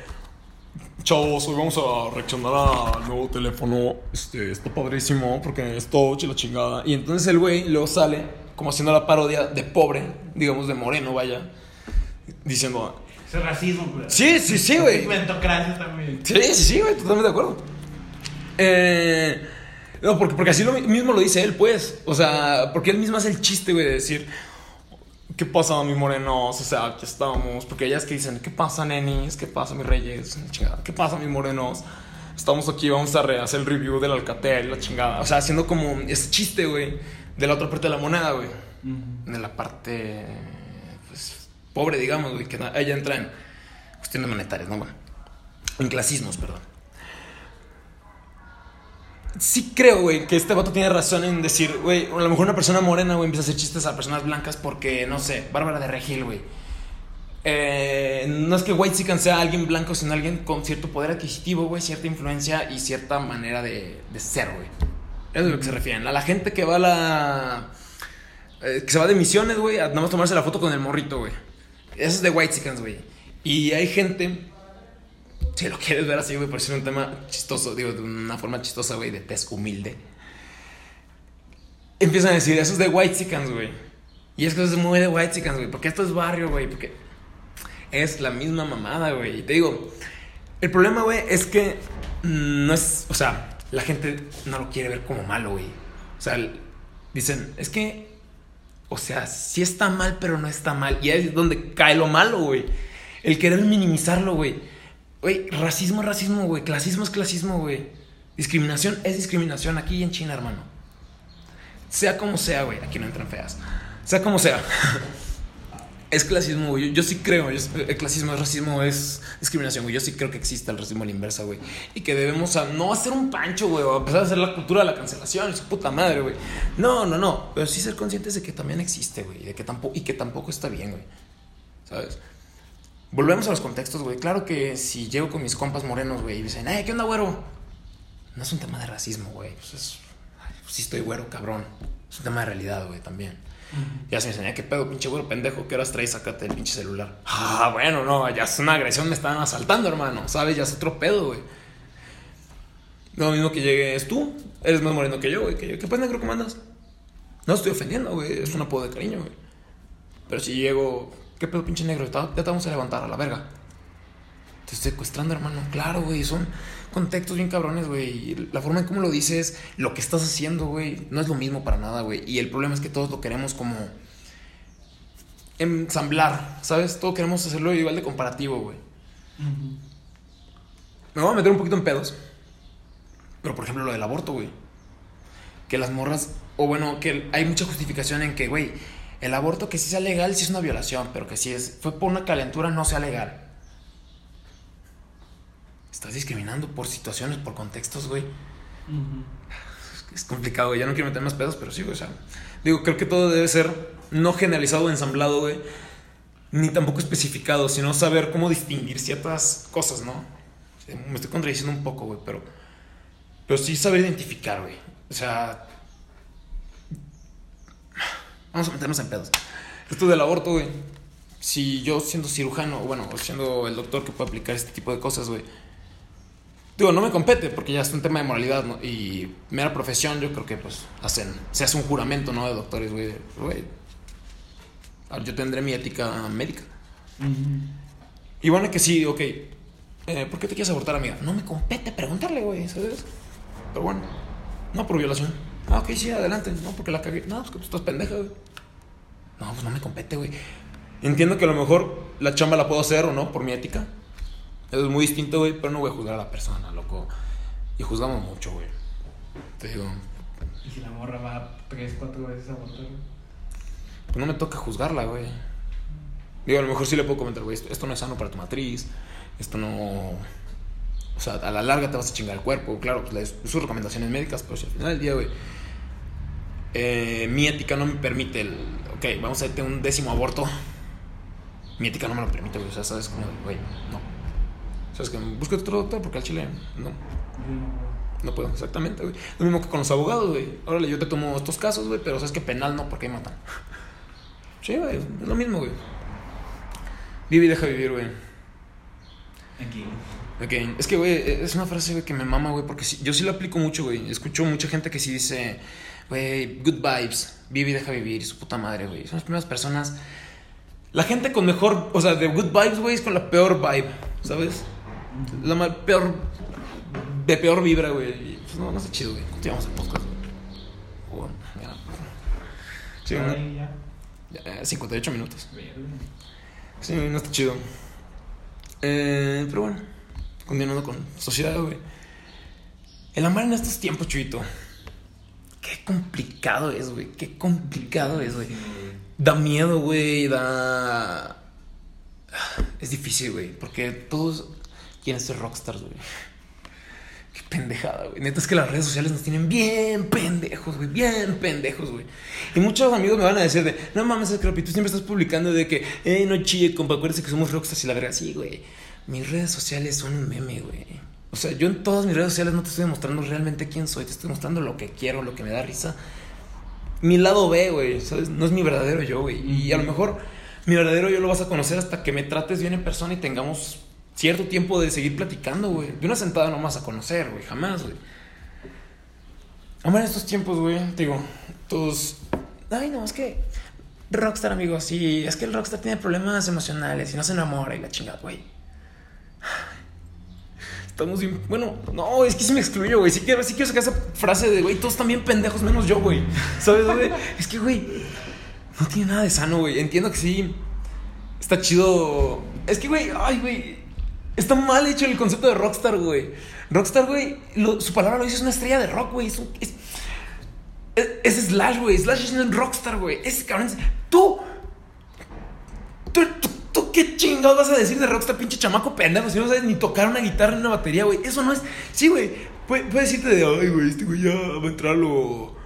Speaker 2: Chavos, hoy vamos a reaccionar al nuevo teléfono. Este, está padrísimo porque es todo la chingada. Y entonces el güey luego sale como haciendo la parodia de pobre, digamos de moreno, vaya. Diciendo.
Speaker 1: Es racismo, güey.
Speaker 2: Sí, sí, sí, güey.
Speaker 1: también. Sí,
Speaker 2: sí, sí, güey, totalmente de acuerdo. Eh, no, porque, porque así lo mismo lo dice él, pues. O sea, porque él mismo hace el chiste, güey, de decir, ¿qué pasa, mis morenos? O sea, aquí estamos. Porque ellas que dicen, ¿qué pasa, nenis? ¿Qué pasa, mis reyes? Chingada. ¿Qué pasa, mis morenos? Estamos aquí, vamos a hacer el review del Alcatel, la chingada. O sea, haciendo como ese chiste, güey, de la otra parte de la moneda, güey. De la parte, pobre, digamos, güey, que ella entra en cuestiones monetarias, ¿no? Bueno, en clasismos, perdón sí creo, güey, que este vato tiene razón en decir, güey, a lo mejor una persona morena, güey, empieza a hacer chistes a personas blancas porque, no sé, Bárbara de Regil, güey. Eh, no es que White Chicken sea alguien blanco, sino alguien con cierto poder adquisitivo, güey, cierta influencia y cierta manera de, ser, güey. Eso es lo que se refieren. A la gente que va a la. Eh, que se va de misiones, güey, a nada más tomarse la foto con el morrito, güey. Eso es de White Chickens, güey. Y hay gente si lo quieres ver así, güey, por ser un tema chistoso, digo, de una forma chistosa, güey, de test humilde. Empiezan a decir, eso es de White Chickens, güey. Y es que eso es muy de White Chickens, güey, porque esto es barrio, güey, porque es la misma mamada, güey. Y te digo, el problema, güey, es que no es, o sea, la gente no lo quiere ver como malo, güey. O sea, dicen, es que, o sea, sí está mal, pero no está mal. Y es donde cae lo malo, güey. El querer minimizarlo, güey Güey, racismo es racismo, güey. Clasismo es clasismo, güey. Discriminación es discriminación aquí en China, hermano. Sea como sea, güey. Aquí no entran feas. Sea como sea. [laughs] Es clasismo, güey. Yo, sí creo. el clasismo es racismo, es discriminación, güey. Yo sí creo que existe el racismo a la inversa, güey. Y que debemos no hacer un pancho, güey. O hacer la cultura de la cancelación. Y su puta madre, güey. No, no, no. Pero sí ser conscientes de que también existe, güey. De que tampoco, y que tampoco está bien, güey. ¿Sabes? Volvemos a los contextos, güey. Claro que si llego con mis compas morenos, güey, y dicen, ¡eh, qué onda, güero! No es un tema de racismo, güey. Pues es. pues sí, estoy güero, cabrón. Es un tema de realidad, güey, también. Ya se me enseña, ¿qué pedo, pinche güero pendejo? ¿Qué horas traes? Sácate el pinche celular. Ah, bueno, no, ya es una agresión, me están asaltando, hermano. ¿Sabes? Ya es otro pedo, güey. Lo mismo que llegues tú, eres más moreno que yo, güey. ¿Qué, ¿Qué pues negro cómo andas? No estoy ofendiendo, güey. Es un apodo de cariño, güey. Pero si llego, ¿qué pedo, pinche negro? Ya te vamos a levantar a la verga. Te estoy secuestrando, hermano. Claro, güey. Son contextos bien cabrones, güey. La forma en cómo lo dices, lo que estás haciendo, güey, no es lo mismo para nada, güey. Y el problema es que todos lo queremos como ensamblar, ¿sabes? Todos queremos hacerlo igual de comparativo, güey. Me voy a meter un poquito en pedos. Pero, por ejemplo, lo del aborto, güey. Que las morras, o bueno, que hay mucha justificación en que, güey, el aborto que sí sea legal, sí es una violación, pero que si es, fue por una calentura, no sea legal. Estás discriminando por situaciones, por contextos, güey. Es complicado, güey. Ya no quiero meter más pedos, pero sí, güey. O sea, digo, creo que todo debe ser no generalizado o ensamblado, güey. Ni tampoco especificado, sino saber cómo distinguir ciertas cosas, ¿no? Me estoy contradiciendo un poco, güey, pero. Pero sí saber identificar, güey. O sea. Vamos a meternos en pedos. Esto del aborto, güey. Si yo siendo cirujano, bueno, siendo el doctor que puede aplicar este tipo de cosas, güey Digo, no me compete porque ya es un tema de moralidad ¿no? y mera profesión, yo creo que pues hacen, se hace un juramento, ¿no? De doctores, güey. Yo tendré mi ética médica. Y bueno, que sí, ok. Eh, ¿Por qué te quieres abortar, amiga? No me compete preguntarle, güey, ¿sabes? Pero bueno, no por violación. Ah, ok, sí, adelante. No, porque la cagué. No, es que tú estás pendeja, güey. No, pues no me compete, güey. Entiendo que a lo mejor la chamba la puedo hacer o no por mi ética. Eso es muy distinto, güey, pero no voy a juzgar a la persona, loco. Y juzgamos mucho, güey. Te digo.
Speaker 1: ¿Y si la morra va tres, cuatro veces a votar,
Speaker 2: Pues no me toca juzgarla, güey. Digo, a lo mejor sí le puedo comentar, güey, esto, no es sano para tu matriz, esto no... O sea, a la larga te vas a chingar el cuerpo, claro, pues sus recomendaciones médicas, pero si al final del día, güey, eh, mi ética no me permite el, ok, vamos a hacerte un décimo aborto, mi ética no me lo permite, güey, o sea, sabes como, güey, no. ¿Sabes que busca otro doctor porque al chile no. No puedo, exactamente, güey. Lo mismo que con los abogados, güey. Órale, yo te tomo estos casos, güey, pero sabes que penal no, porque ahí matan. Sí, güey, es lo mismo, güey. Vive y deja vivir, güey.
Speaker 1: Aquí.
Speaker 2: Okay. Es que, güey, es una frase, güey, que me mama, güey, porque yo sí la aplico mucho, güey. Escucho mucha gente que sí dice, güey, good vibes, vive y deja vivir, y su puta madre, güey. Son las primeras personas. La gente con mejor, o sea, de good vibes, güey, es con la peor vibe, ¿sabes? La peor. De peor vibra, güey. Pues no, no está chido, güey. Continuamos el podcast, Bueno, ya. Sí, ya. 58 minutos. Sí, no está chido. Eh, pero bueno, continuando con sociedad, güey. El amar en estos tiempos, chuito. Qué complicado es, güey. Qué complicado es, güey. Da miedo, güey. Da. Es difícil, güey. Porque todos quieren ser rockstars, güey. Qué pendejada, güey. Neta es que las redes sociales nos tienen bien pendejos, güey. Bien pendejos, güey. Y muchos amigos me van a decir de, no mames, es que tú siempre estás publicando de que, eh, no chille, compa, acuérdate que somos rockstars y la verdad, sí, güey. Mis redes sociales son un meme, güey. O sea, yo en todas mis redes sociales no te estoy demostrando realmente quién soy, te estoy mostrando lo que quiero, lo que me da risa. Mi lado B, güey, ¿sabes? No es mi verdadero yo, güey. Y a lo mejor mi verdadero yo lo vas a conocer hasta que me trates bien en persona y tengamos cierto tiempo de seguir platicando, güey. De una sentada no más a conocer, güey. Jamás, güey. Hombre, en estos tiempos, güey, digo, todos. Ay, no, es que. Rockstar, amigo, sí. Es que el Rockstar tiene problemas emocionales y no se enamora y la chingada, güey. Estamos bien. Bueno, no, es que se me excluyo, güey. Sí quiero, sí quiero sacar esa frase de, güey, todos también pendejos, menos yo, güey. ¿Sabes, güey? [laughs] Es que, güey, no tiene nada de sano, güey. Entiendo que sí. Está chido. Es que, güey, ay, güey Está mal hecho el concepto de rockstar, güey. Rockstar, güey, su palabra lo dice, es una estrella de rock, güey. Es, es, Slash, güey. Slash es un rockstar, güey. Es cabrón. Tú, tú, tú, qué chingados vas a decir de rockstar, pinche chamaco pendejo. Si no sabes ni tocar una guitarra ni una batería, güey. Eso no es. Sí, güey. Puede, decirte de, ay, güey, este güey ya va a entrar lo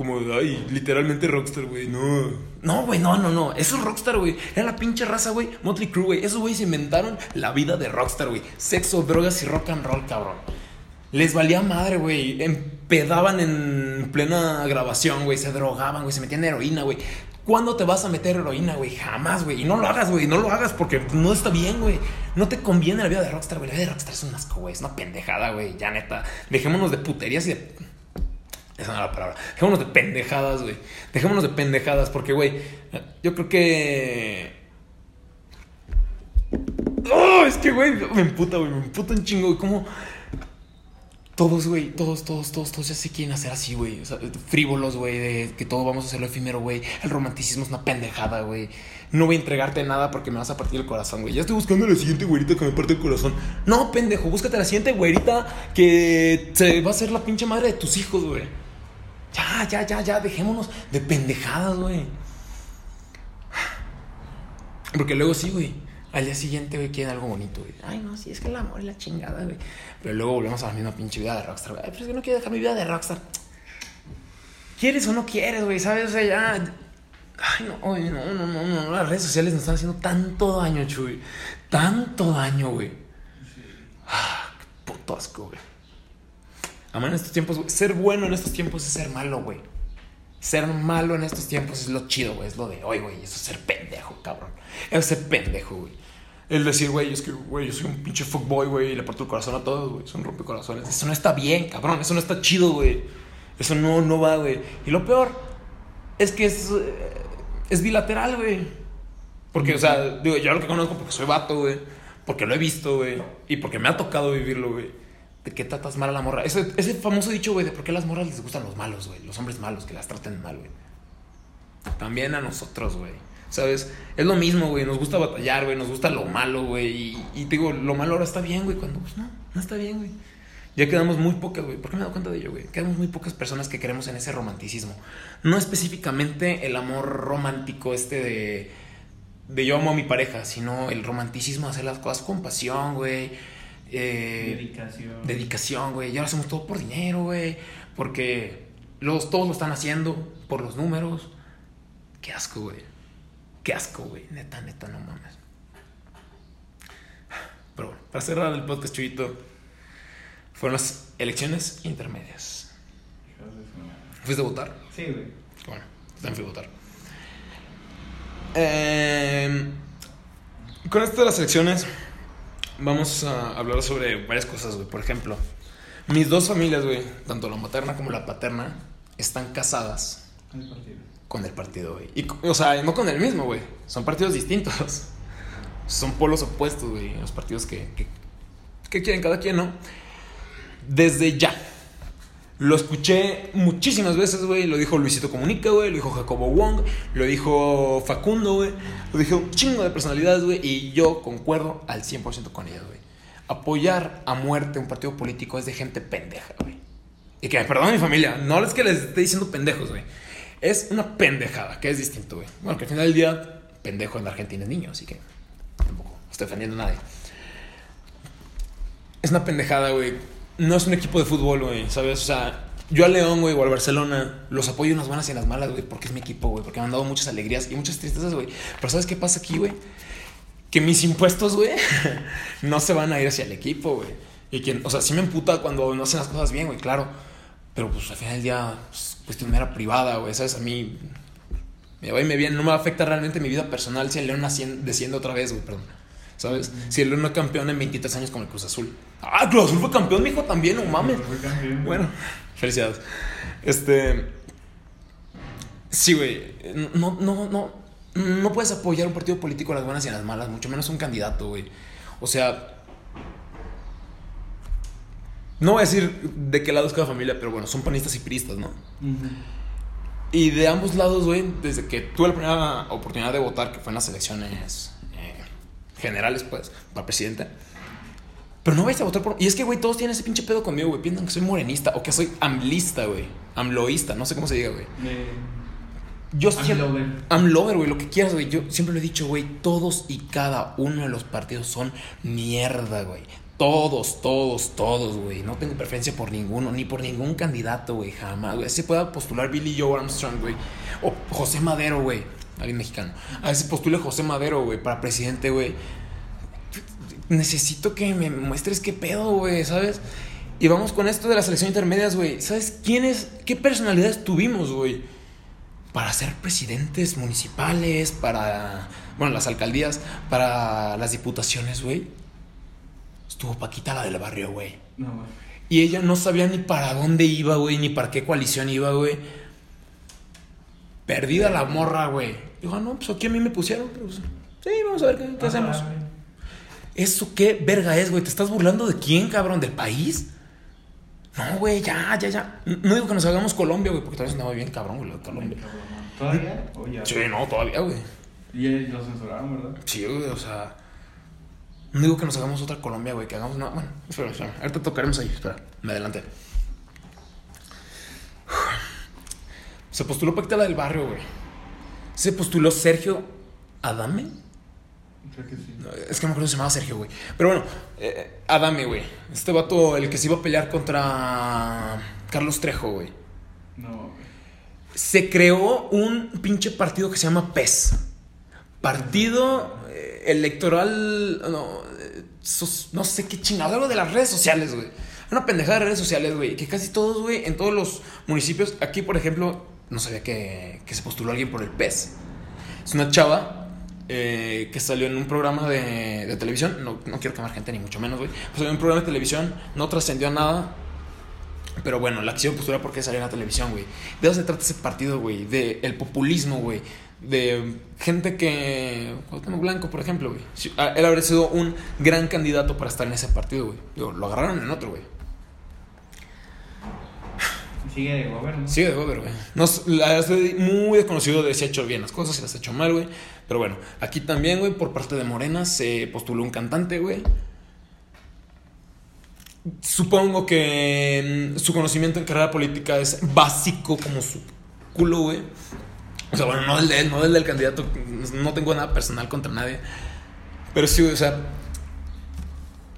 Speaker 2: como, ay, literalmente rockstar, güey, no. No, güey, no, no, no. Eso es rockstar, güey. Era la pinche raza, güey. Motley Crue, güey. Esos güeyes inventaron la vida de rockstar, güey. Sexo, drogas y rock and roll, cabrón. Les valía madre, güey. Empedaban en plena grabación, güey. Se drogaban, güey. Se metían heroína, güey. ¿Cuándo te vas a meter heroína, güey? Jamás, güey. Y no lo hagas, güey. No lo hagas porque no está bien, güey. No te conviene la vida de Rockstar, güey. La vida de Rockstar es un asco, güey. Es una pendejada, güey. Ya neta. Dejémonos de puterías y de esa no es la palabra. Dejémonos de pendejadas, güey. Dejémonos de pendejadas, porque, güey, yo creo que. Oh, es que, güey, me emputa, güey, me emputa un chingo, güey. Como. Todos, güey, todos, todos, todos, todos ya se quieren hacer así, güey. O sea, frívolos, güey, de que todo vamos a hacerlo efímero, güey. El romanticismo es una pendejada, güey. No voy a entregarte nada porque me vas a partir el corazón, güey. Ya estoy buscando la siguiente güerita que me parte el corazón. No, pendejo, búscate la siguiente güerita que se va a hacer la pinche madre de tus hijos, güey. Ya, ya, ya, ya, dejémonos de pendejadas, güey. Porque luego sí, güey. Al día siguiente, güey, quieren algo bonito, güey. Ay, no, sí, es que el amor es la chingada, güey. Pero luego volvemos a la misma pinche vida de rockstar, güey. Ay, pero es que no quiero dejar mi vida de rockstar. ¿Quieres o no quieres, güey? ¿Sabes? O sea, ya. Ay, no, güey, no, no, no, no. Las redes sociales nos están haciendo tanto daño, chuy. Tanto daño, güey. Ah, qué puto asco, güey. Amar en estos tiempos, güey. Ser bueno en estos tiempos es ser malo, güey. Ser malo en estos tiempos es lo chido, güey. Es lo de hoy, güey. Eso es ser pendejo, cabrón. Eso es ser pendejo, güey. El decir, güey, es que, güey, yo soy un pinche fuckboy, güey, y le parto el corazón a todos, güey. Son rompecorazones. Eso no está bien, cabrón. Eso no está chido, güey. Eso no, no va, güey. Y lo peor es que es, eh, es bilateral, güey. Porque, o sea, digo, yo lo que conozco porque soy vato, güey. Porque lo he visto, güey. Y porque me ha tocado vivirlo, güey de que tratas mal a la morra. Ese, ese famoso dicho, güey, de por qué a las morras les gustan los malos, güey. Los hombres malos, que las traten mal, güey. También a nosotros, güey. ¿Sabes? Es lo mismo, güey. Nos gusta batallar, güey. Nos gusta lo malo, güey. Y, y, te digo, lo malo ahora está bien, güey. Cuando, pues no, no está bien, güey. Ya quedamos muy pocas, güey. ¿Por qué me he dado cuenta de ello, güey? Quedamos muy pocas personas que creemos en ese romanticismo. No específicamente el amor romántico este de, de yo amo a mi pareja, sino el romanticismo hacer las cosas con pasión, güey
Speaker 1: eh, dedicación.
Speaker 2: Dedicación, güey. Ya lo hacemos todo por dinero, güey. Porque los, todos lo están haciendo por los números. Qué asco, güey. Qué asco, güey. Neta, neta, no mames. Pero bueno, para cerrar el podcast, Chuyito, fueron las elecciones intermedias. ¿Fuiste a votar?
Speaker 1: Sí, güey.
Speaker 2: Bueno, también fui a votar. Eh, con esto de las elecciones vamos a hablar sobre varias cosas, güey. Por ejemplo, mis dos familias, güey, tanto la materna como la paterna, están casadas
Speaker 1: con el partido.
Speaker 2: Con el partido, güey. Y, o sea, no con el mismo, güey. Son partidos distintos. Son polos opuestos, güey. Los partidos que, que, que quieren cada quien, ¿no? Desde ya. Lo escuché muchísimas veces, güey. Lo dijo Luisito Comunica, güey. Lo dijo Jacobo Wong. Lo dijo Facundo, güey. Lo dijo un chingo de personalidades, güey. Y yo concuerdo al 100% con ellas, güey. Apoyar a muerte un partido político es de gente pendeja, güey. Y que me perdone mi familia. No es que les esté diciendo pendejos, güey. Es una pendejada, que es distinto, güey. Bueno, que al final del día, pendejo en Argentina es niño, así que tampoco estoy defendiendo a nadie. Es una pendejada, güey no es un equipo de fútbol, güey, ¿sabes? O sea, yo al León, güey, o al Barcelona, los apoyo en las buenas y en las malas, güey, porque es mi equipo, güey, porque me han dado muchas alegrías y muchas tristezas, güey. Pero ¿sabes qué pasa aquí, güey? Que mis impuestos, güey, [laughs] no se van a ir hacia el equipo, güey. Y que, o sea, sí me emputa cuando no hacen las cosas bien, güey, claro. Pero pues al final del día, pues, cuestión mera privada, güey, ¿sabes? A mí me va y me viene, no me afecta realmente mi vida personal si el León desciende otra vez, güey, perdón. ¿Sabes? Si el León no campeón en 23 años con el Cruz Azul. Ah, Cruz Azul fue campeón, mijo, también, no mames. Bueno, felicidades. Este. Sí, güey. No, no, no. No puedes apoyar un partido político a las buenas y a las malas, mucho menos un candidato, güey. O sea. No voy a decir de qué lado es cada familia, pero bueno, son panistas y piristas, ¿no? Y de ambos lados, güey, desde que tuve la primera oportunidad de votar, que fue en las elecciones generales, pues, para presidente, Pero no vais a votar por. Y es que, güey, todos tienen ese pinche pedo conmigo, güey. Piensan que soy morenista o que soy amlista, güey. Amloísta, no sé cómo se diga, güey. Yo siempre. Amlover, güey, lo que quieras, güey. Yo siempre lo he dicho, güey. Todos y cada uno de los partidos son mierda, güey. Todos, todos, todos, güey. No tengo preferencia por ninguno, ni por ningún candidato, güey. Jamás, güey. Se pueda postular Billy Joe Armstrong, güey. O José Madero, güey. Alguien mexicano. A ver si postule José Madero, güey, para presidente, güey necesito que me muestres qué pedo, güey, ¿sabes? Y vamos con esto de las elecciones intermedias, güey. ¿Sabes quiénes, qué personalidades tuvimos, güey? Para ser presidentes municipales, para, bueno, las alcaldías, para las diputaciones, güey. Estuvo Paquita, la del barrio, güey. No, güey. Y ella no sabía ni para dónde iba, güey, ni para qué coalición iba, güey. Perdida la morra, güey. Dijo, ah, no, pues aquí a mí me pusieron. Pues, sí, vamos a ver qué, hacemos. ¿Eso qué verga es, güey? ¿Te estás burlando de quién, cabrón? ¿Del país? No, güey, ya, ya, ya. No digo que nos hagamos Colombia, güey, porque todavía estaba bien cabrón, güey, lo Colombia.
Speaker 1: ¿Todavía? ¿O ya?
Speaker 2: Sí, no, todavía, güey.
Speaker 1: Y lo censuraron, ¿verdad?
Speaker 2: Sí, güey, o sea. No digo que nos hagamos otra Colombia, güey, que hagamos nada. Bueno, espera, espera. Ahorita tocaremos ahí, espera, me adelanté. Se postuló la del Barrio, güey. Se postuló Sergio Adame. Es que no me acuerdo si se llamaba Sergio, güey. Pero bueno, eh, Adame, güey. Este vato, el que se iba a pelear contra Carlos Trejo, güey. No, Se creó un pinche partido que se llama PES. Partido eh, Electoral. No, eh, no sé qué chingado. Algo de las redes sociales, güey. Una pendejada de redes sociales, güey. Que casi todos, güey, en todos los municipios. Aquí, por ejemplo, no sabía que, que se postuló alguien por el PES. Es una chava eh, que salió en un programa de, televisión. No, no, quiero quemar gente, ni mucho menos, güey. Pues salió en un programa de televisión, no trascendió a nada. Pero bueno, la acción postura porque salió en la televisión, güey. ¿De dónde se trata ese partido, güey? De el populismo, güey. De gente que. Cuauhtémoc Blanco, por ejemplo, güey. Él habría sido un gran candidato para estar en ese partido, güey. Lo agarraron en otro, güey.
Speaker 1: Sigue de gober, ¿no?
Speaker 2: Sigue de gober, güey. Muy desconocido de si ha hecho bien las cosas, si las ha hecho mal, güey. Pero bueno, aquí también, güey, por parte de Morena se postuló un cantante, güey. Supongo que mm, su conocimiento en carrera política es básico como su culo, güey. O sea, bueno, no el de él, no el del candidato. No tengo nada personal contra nadie. Pero sí, o sea.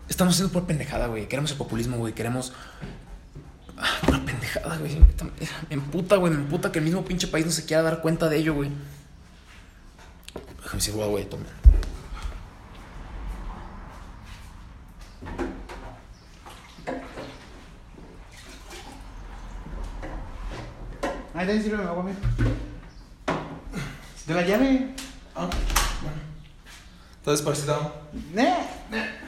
Speaker 2: Estamos haciendo por pendejada, güey. Queremos el populismo, güey. Queremos una pendejada, güey. Me emputa, güey. Me emputa que el mismo pinche país no se quiera dar cuenta de ello, güey. Déjame decir, güey, toma.
Speaker 1: Ahí te sirve agua, mira. ¿De la llave? Ah,
Speaker 2: bueno. ¿Estás desparasitado?
Speaker 1: ¿Eh? ¿Eh?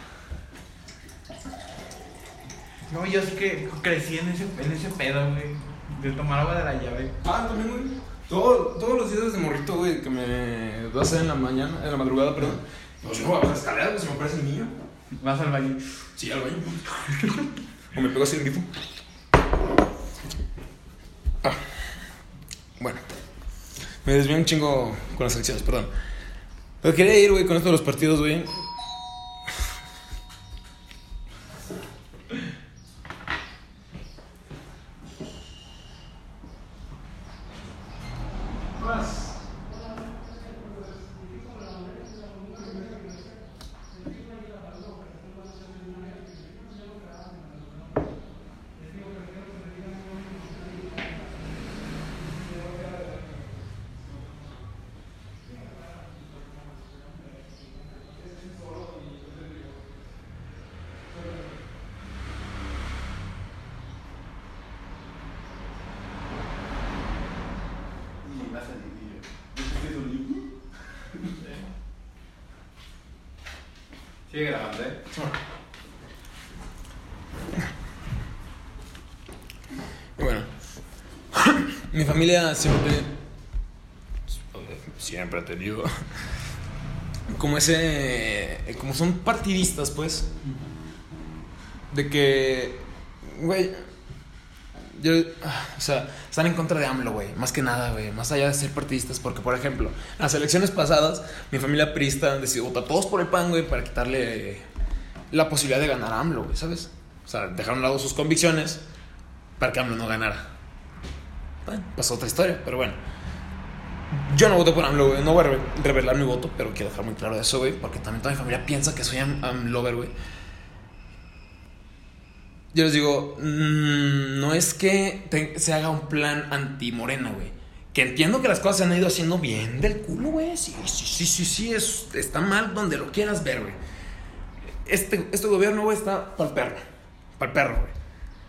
Speaker 1: No, yo sí que crecí en ese, en ese pedo, güey. De tomar agua de la llave.
Speaker 2: Ah, también, güey. Todo, todos los días de morrito, güey, que me vas a hacer en la mañana, en la madrugada, perdón. Yo voy a las escaleras, güey, se me parece el niño.
Speaker 1: ¿Vas al baño?
Speaker 2: Sí, al baño. o me pego así el grifo. Ah. Bueno. Me desvié un chingo con las elecciones, perdón. Pero quería ir, güey, con esto de los partidos, güey.
Speaker 1: Sigue grabando, ¿eh?
Speaker 2: Bueno, mi familia siempre, siempre ha tenido como ese, como son partidistas, pues, de que, güey, yo, o sea, están en contra de AMLO, güey. Más que nada, güey. Más allá de ser partidistas. Porque, por ejemplo, en las elecciones pasadas, mi familia prista decidió votar todos por el PAN, güey, para quitarle la posibilidad de ganar a AMLO, güey, ¿sabes? O sea, dejaron a un lado sus convicciones para que AMLO no ganara. Pasó otra historia, pero bueno. Yo no voté por AMLO. No voy a revelar mi voto, pero quiero dejar muy claro eso, güey. Porque también toda mi familia piensa que soy AMLover, güey. Yo les digo, mm, no es que se haga un plan anti-morena, güey. Que entiendo que las cosas se han ido haciendo bien del culo, güey. Sí, sí, sí, sí. Es, está mal donde lo quieras ver, güey. Este, este gobierno, güey, está para el perro. Para el perro, güey.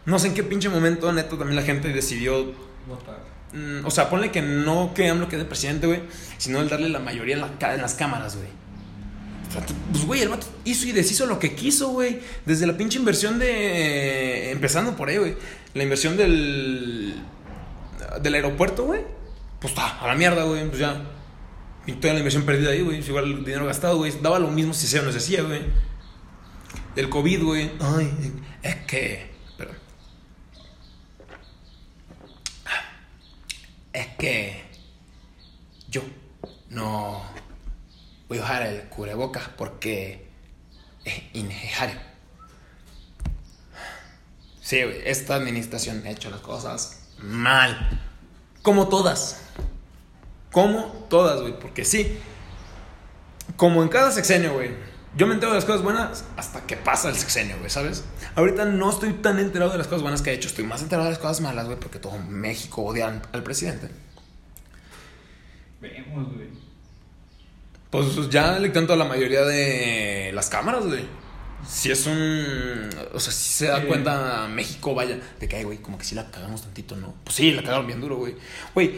Speaker 2: No sé en qué pinche momento, neto, también la gente decidió. Votar. Mm, o sea, ponle que no que AMLO quede presidente, güey. Sino el darle la mayoría en, en las cámaras, güey. Pues, güey, el vato hizo y deshizo lo que quiso, güey. Desde la pinche inversión de. Empezando por ahí, güey. La inversión del. Del aeropuerto, güey pues está, a la mierda, güey, pues ya. Y toda la inversión perdida ahí, güey. Igual el dinero gastado, güey. Daba lo mismo si se o no se hacía, güey. Del COVID, güey. Ay, es que. Perdón. Es que. Yo no voy a usar el cubrebocas porque es innecesario. Sí. Esta administración ha hecho las cosas mal. Como todas. Como todas, güey. Porque sí. Como en cada sexenio, güey. Yo me entero de las cosas buenas hasta que pasa el sexenio, güey, ¿sabes? Ahorita no estoy tan enterado de las cosas buenas que ha hecho. Estoy más enterado de las cosas malas, güey, porque todo México odia al presidente.
Speaker 1: Vemos, güey.
Speaker 2: Pues ya le canto a la mayoría de las cámaras, güey si es un. O sea, si se da cuenta México, vaya, de que, güey, como que sí la cagamos tantito, ¿no? Pues sí, la cagaron bien duro, güey. Güey,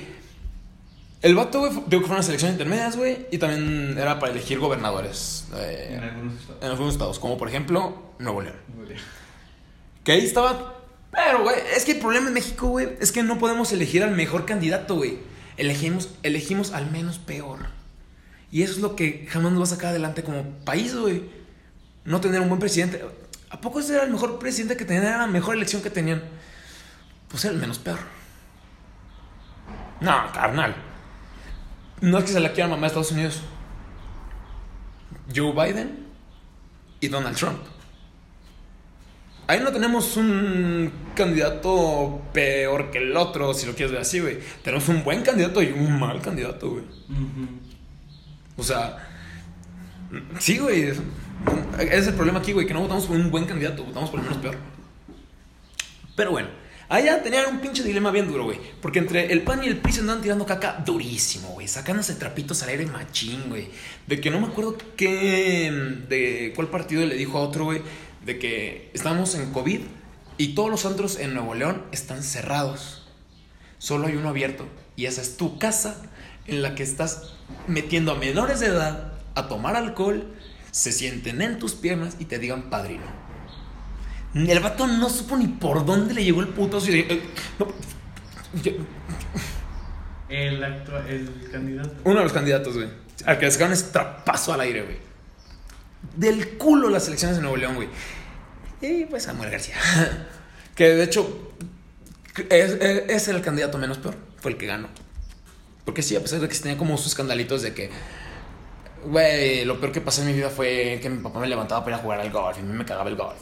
Speaker 2: el vato, güey, digo que fueron las elecciones intermedias, güey, y también era para elegir gobernadores.
Speaker 1: Eh, en algunos estados.
Speaker 2: En algunos estados, como por ejemplo, Nuevo León. Nuevo León. Que ahí estaba. Pero, güey, es que el problema en México, güey, es que no podemos elegir al mejor candidato, güey. Elegimos, elegimos al menos peor. Y eso es lo que jamás nos va a sacar adelante como país, güey no tener un buen presidente. ¿A poco ese era el mejor presidente que tenían? Era la mejor elección que tenían. Pues era el menos peor. No, carnal. No es que se la quiera mamá de Estados Unidos. Joe Biden y Donald Trump. Ahí no tenemos un candidato peor que el otro, si lo quieres ver así, güey. Tenemos un buen candidato y un mal candidato, güey. O sea, sí, güey. Es el problema aquí, güey, que no votamos por un buen candidato, votamos por el menos peor. Pero bueno, allá tenían un pinche dilema bien duro, güey. Porque entre el PAN y el PRI se andaban tirando caca durísimo, güey. Sacándose trapitos al aire machín, güey. De que no me acuerdo qué. de cuál partido le dijo a otro, güey. De que estábamos en COVID y todos los antros en Nuevo León están cerrados. Solo hay uno abierto. Y esa es tu casa en la que estás metiendo a menores de edad a tomar alcohol se sienten en tus piernas y te digan padrino. El vato no supo ni por dónde le llegó el puto. Eh,
Speaker 1: el, el candidato.
Speaker 2: Uno de los candidatos, güey. Al que le sacaron ese trapazo al aire, güey. Del culo las elecciones de Nuevo León, güey. Y pues Samuel García. [laughs] que de hecho es, es, el candidato menos peor. Fue el que ganó. Porque sí, a pesar de que tenía como sus escandalitos de que Güey, lo peor que pasó en mi vida fue que mi papá me levantaba para ir a jugar al golf y a mí me cagaba el golf.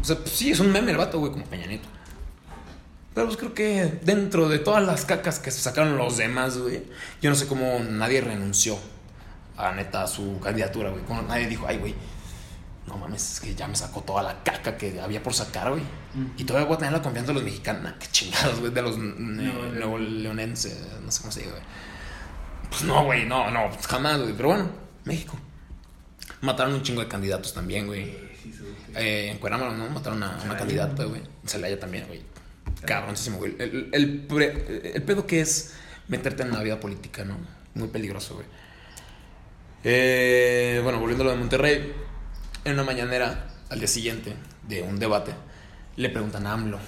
Speaker 2: O sea, pues sí, es un meme el vato, güey, como Peñanito. Pero pues creo que dentro de todas las cacas que se sacaron los demás, güey, yo no sé cómo nadie renunció a neta a su candidatura, güey. Como nadie dijo, ay, güey, no mames, es que ya me sacó toda la caca que había por sacar, güey. Y todavía voy a tener la confianza de los mexicanos, qué chingados, güey, de los nuevo leonenses, no sé cómo se diga, güey. Pues no, güey, no, no, pues jamás, güey. Pero bueno, México. Mataron un chingo de candidatos también, güey. Eh, en Cuerámaro, ¿no? Mataron a una candidata, güey. En Celaya también, güey. Cabroncísimo, güey. El, el, pedo que es meterte en la vida política, ¿no? Muy peligroso, güey. Eh, bueno, volviendo a lo de Monterrey. En una mañanera, al día siguiente de un debate, le preguntan a AMLO: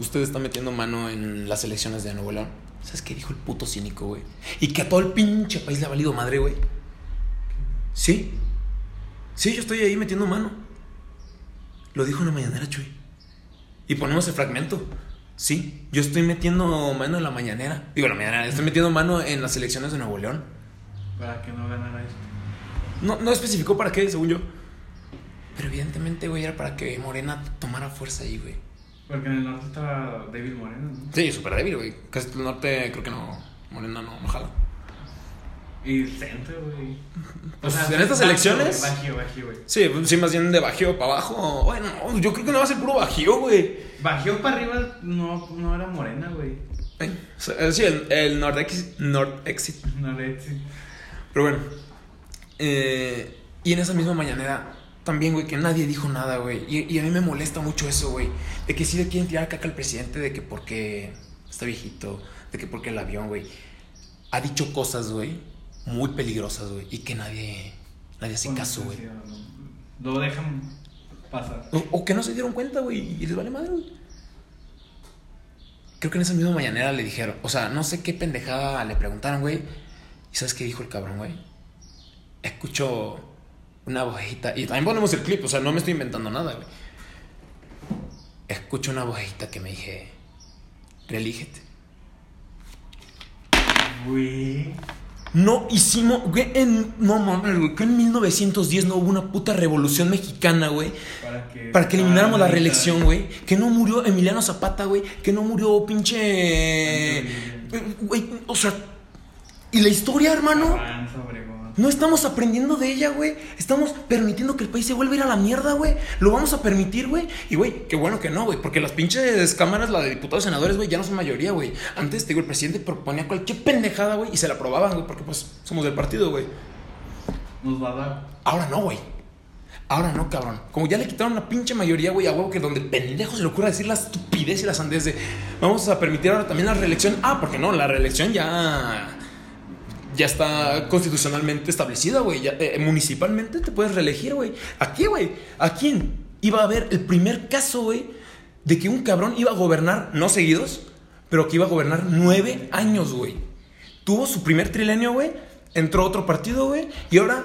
Speaker 2: ¿Usted está metiendo mano en las elecciones de Nuevo León? ¿Sabes qué dijo el puto cínico, güey? Y que a todo el pinche país le ha valido madre, güey. Sí. Sí, yo estoy ahí metiendo mano. Lo dijo en la mañanera, Chuy. Y ponemos el fragmento. Sí, yo estoy metiendo mano en la mañanera. Digo, la mañanera. Estoy metiendo mano en las elecciones de Nuevo León.
Speaker 1: ¿Para que no ganara esto?
Speaker 2: No, no especificó para qué, según yo. Pero evidentemente, güey, era para que Morena tomara fuerza ahí, güey.
Speaker 1: Porque en el norte estaba David Moreno, ¿no?
Speaker 2: Sí, súper débil, güey. Casi el norte creo que no. Morena no, no jala.
Speaker 1: Y el centro, güey.
Speaker 2: Pues, en estas elecciones-
Speaker 1: Bajío, bajío, güey.
Speaker 2: Sí, pues, sí, más bien de bajío para abajo. Bueno, no, yo creo que no va a ser puro bajío, güey.
Speaker 1: Bajío para arriba no, no era morena, güey.
Speaker 2: Eh, Sí, el, el Nordexit. Nordexit.
Speaker 1: No le sí.
Speaker 2: Pero bueno. eh, y en esa misma mañanera, también, güey, que nadie dijo nada, güey. Y, y a mí me molesta mucho eso, güey. De que sí le quieren tirar caca al presidente, de que porque está viejito, de que porque el avión, güey. Ha dicho cosas, güey, muy peligrosas, güey. Y que nadie, nadie hace
Speaker 1: Bueno,
Speaker 2: caso, güey.
Speaker 1: no. Lo dejan pasar.
Speaker 2: O, o que no se dieron cuenta, güey, y les vale madre, güey. Creo que en esa misma mañanera le dijeron, o sea, no sé qué pendejada le preguntaron, güey. ¿Y sabes qué dijo el cabrón, güey? Escucho una vocecita, y también ponemos el clip, o sea, no me estoy inventando nada, güey. Escucho una vocecita que me dije, relígete.
Speaker 1: Güey.
Speaker 2: No hicimos, güey, en, no mames, güey, que en 1910 no hubo una puta revolución mexicana, güey.
Speaker 1: Para que,
Speaker 2: Para que elimináramos la
Speaker 1: para
Speaker 2: reelección, güey. Que no murió Emiliano Zapata, güey. Que no murió pinche. Güey, o sea. Y la historia, hermano.
Speaker 1: Avanza.
Speaker 2: No estamos aprendiendo de ella, güey. Estamos permitiendo que el país se vuelva a ir a la mierda, güey. Lo vamos a permitir, güey. Y, güey, qué bueno que no, güey. Porque las pinches cámaras, la de diputados y senadores, güey, ya no son mayoría, güey. Antes, te digo, el presidente proponía cualquier pendejada, güey. Y se la aprobaban, güey. Porque, pues, somos del partido, güey.
Speaker 1: Nos va a dar.
Speaker 2: Ahora no, güey. Ahora no, cabrón. Como ya le quitaron la pinche mayoría, güey, a huevo que donde el pendejo se le ocurra decir la estupidez y la sandez de vamos a permitir ahora también la reelección. Ah, porque no, la reelección ya. Ya está constitucionalmente establecida, güey. Eh, municipalmente te puedes reelegir, güey. Aquí, güey. ¿A quién iba a haber el primer caso, güey, de que un cabrón iba a gobernar, no seguidos, pero que iba a gobernar nueve años, güey? Tuvo su primer trilenio, güey. Entró a otro partido, güey. Y ahora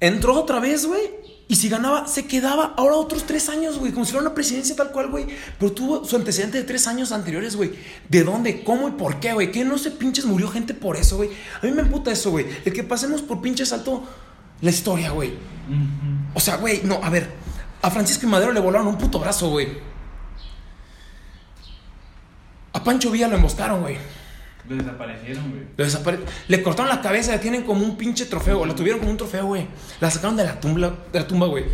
Speaker 2: entró otra vez, güey. Y si ganaba, se quedaba ahora otros tres años, güey. Como si fuera una presidencia tal cual, güey. Pero tuvo su antecedente de tres años anteriores, güey. ¿De dónde? ¿Cómo y por qué, güey? ¿Qué no se pinches murió gente por eso, güey? A mí me emputa eso, güey. El que pasemos por pinches alto la historia, güey. O sea, güey, no, a ver. A Francisco y Madero le volaron un puto brazo, güey. A Pancho Villa lo emboscaron, güey.
Speaker 1: Lo desaparecieron, güey.
Speaker 2: Lo desapare- Le cortaron la cabeza, la tienen como un pinche trofeo, la tuvieron como un trofeo, güey. La sacaron de la tumba, de la tumba, güey.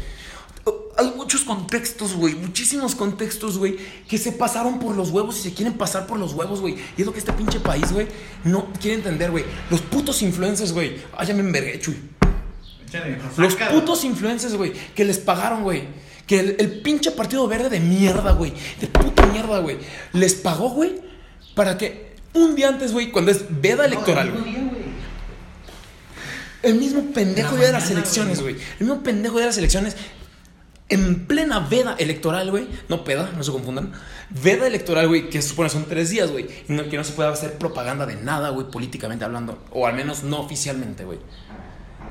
Speaker 2: Hay muchos contextos, güey, muchísimos contextos, güey, que se pasaron por los huevos y se quieren pasar por los huevos, güey. Y es lo que este pinche país, güey, no quiere entender, güey. Los putos influencers, güey. Ay, ya me envergué, chuy.
Speaker 1: Échale,
Speaker 2: Los putos influencers, güey, que les pagaron, güey. Que el, el pinche partido verde de mierda, güey. De puta mierda, güey. Les pagó, güey, para que un día antes, güey, cuando es veda electoral,
Speaker 1: No, el mismo día, güey.
Speaker 2: El mismo pendejo
Speaker 1: la
Speaker 2: día de las elecciones,
Speaker 1: güey.
Speaker 2: El mismo pendejo día de las elecciones. En plena veda electoral, güey. No peda, no se confundan. Veda electoral, güey, que se supone son tres días, güey. Y no, que no se puede hacer propaganda de nada, güey, políticamente hablando. O al menos no oficialmente, güey.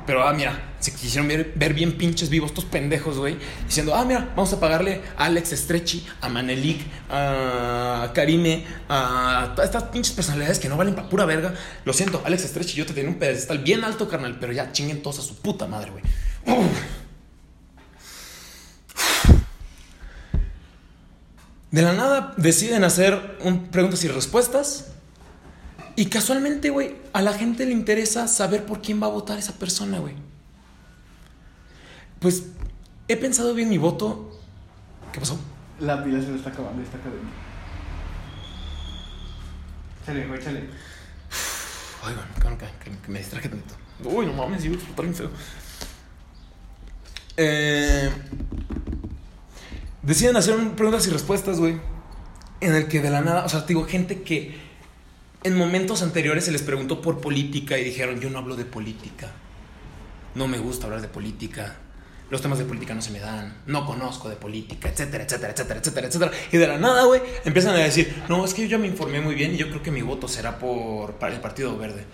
Speaker 2: Pero, ah, mira, se quisieron ver, bien pinches vivos estos pendejos, güey. Diciendo, ah, mira, vamos a pagarle a Alex Estrechi, a Manelik, a Karime, a estas pinches personalidades que no valen para pura verga. Lo siento, Alex Estrechi, yo te tenía un pedestal bien alto, carnal, pero ya chinguen todos a su puta madre, güey. De la nada deciden hacer un- preguntas y respuestas. Y casualmente, güey, a la gente le interesa saber por quién va a votar esa persona, güey. Pues he pensado bien mi voto. ¿Qué pasó?
Speaker 1: La pila se le está acabando está cadena. Échale, güey, échale.
Speaker 2: Ay, bueno, cabrón, que, que- que me distraje tantito. Uy, no mames, iba a explotar feo. Eh, deciden hacer un preguntas y respuestas, güey. En el que de la nada, o sea, te digo, gente que en momentos anteriores se les preguntó por política y dijeron, yo no hablo de política. No me gusta hablar de política. Los temas de política no se me dan. No conozco de política, etcétera, etcétera, etcétera, etcétera, etcétera. Y de la nada, güey, empiezan a decir, no, es que yo ya me informé muy bien y yo creo que mi voto será por para el Partido Verde.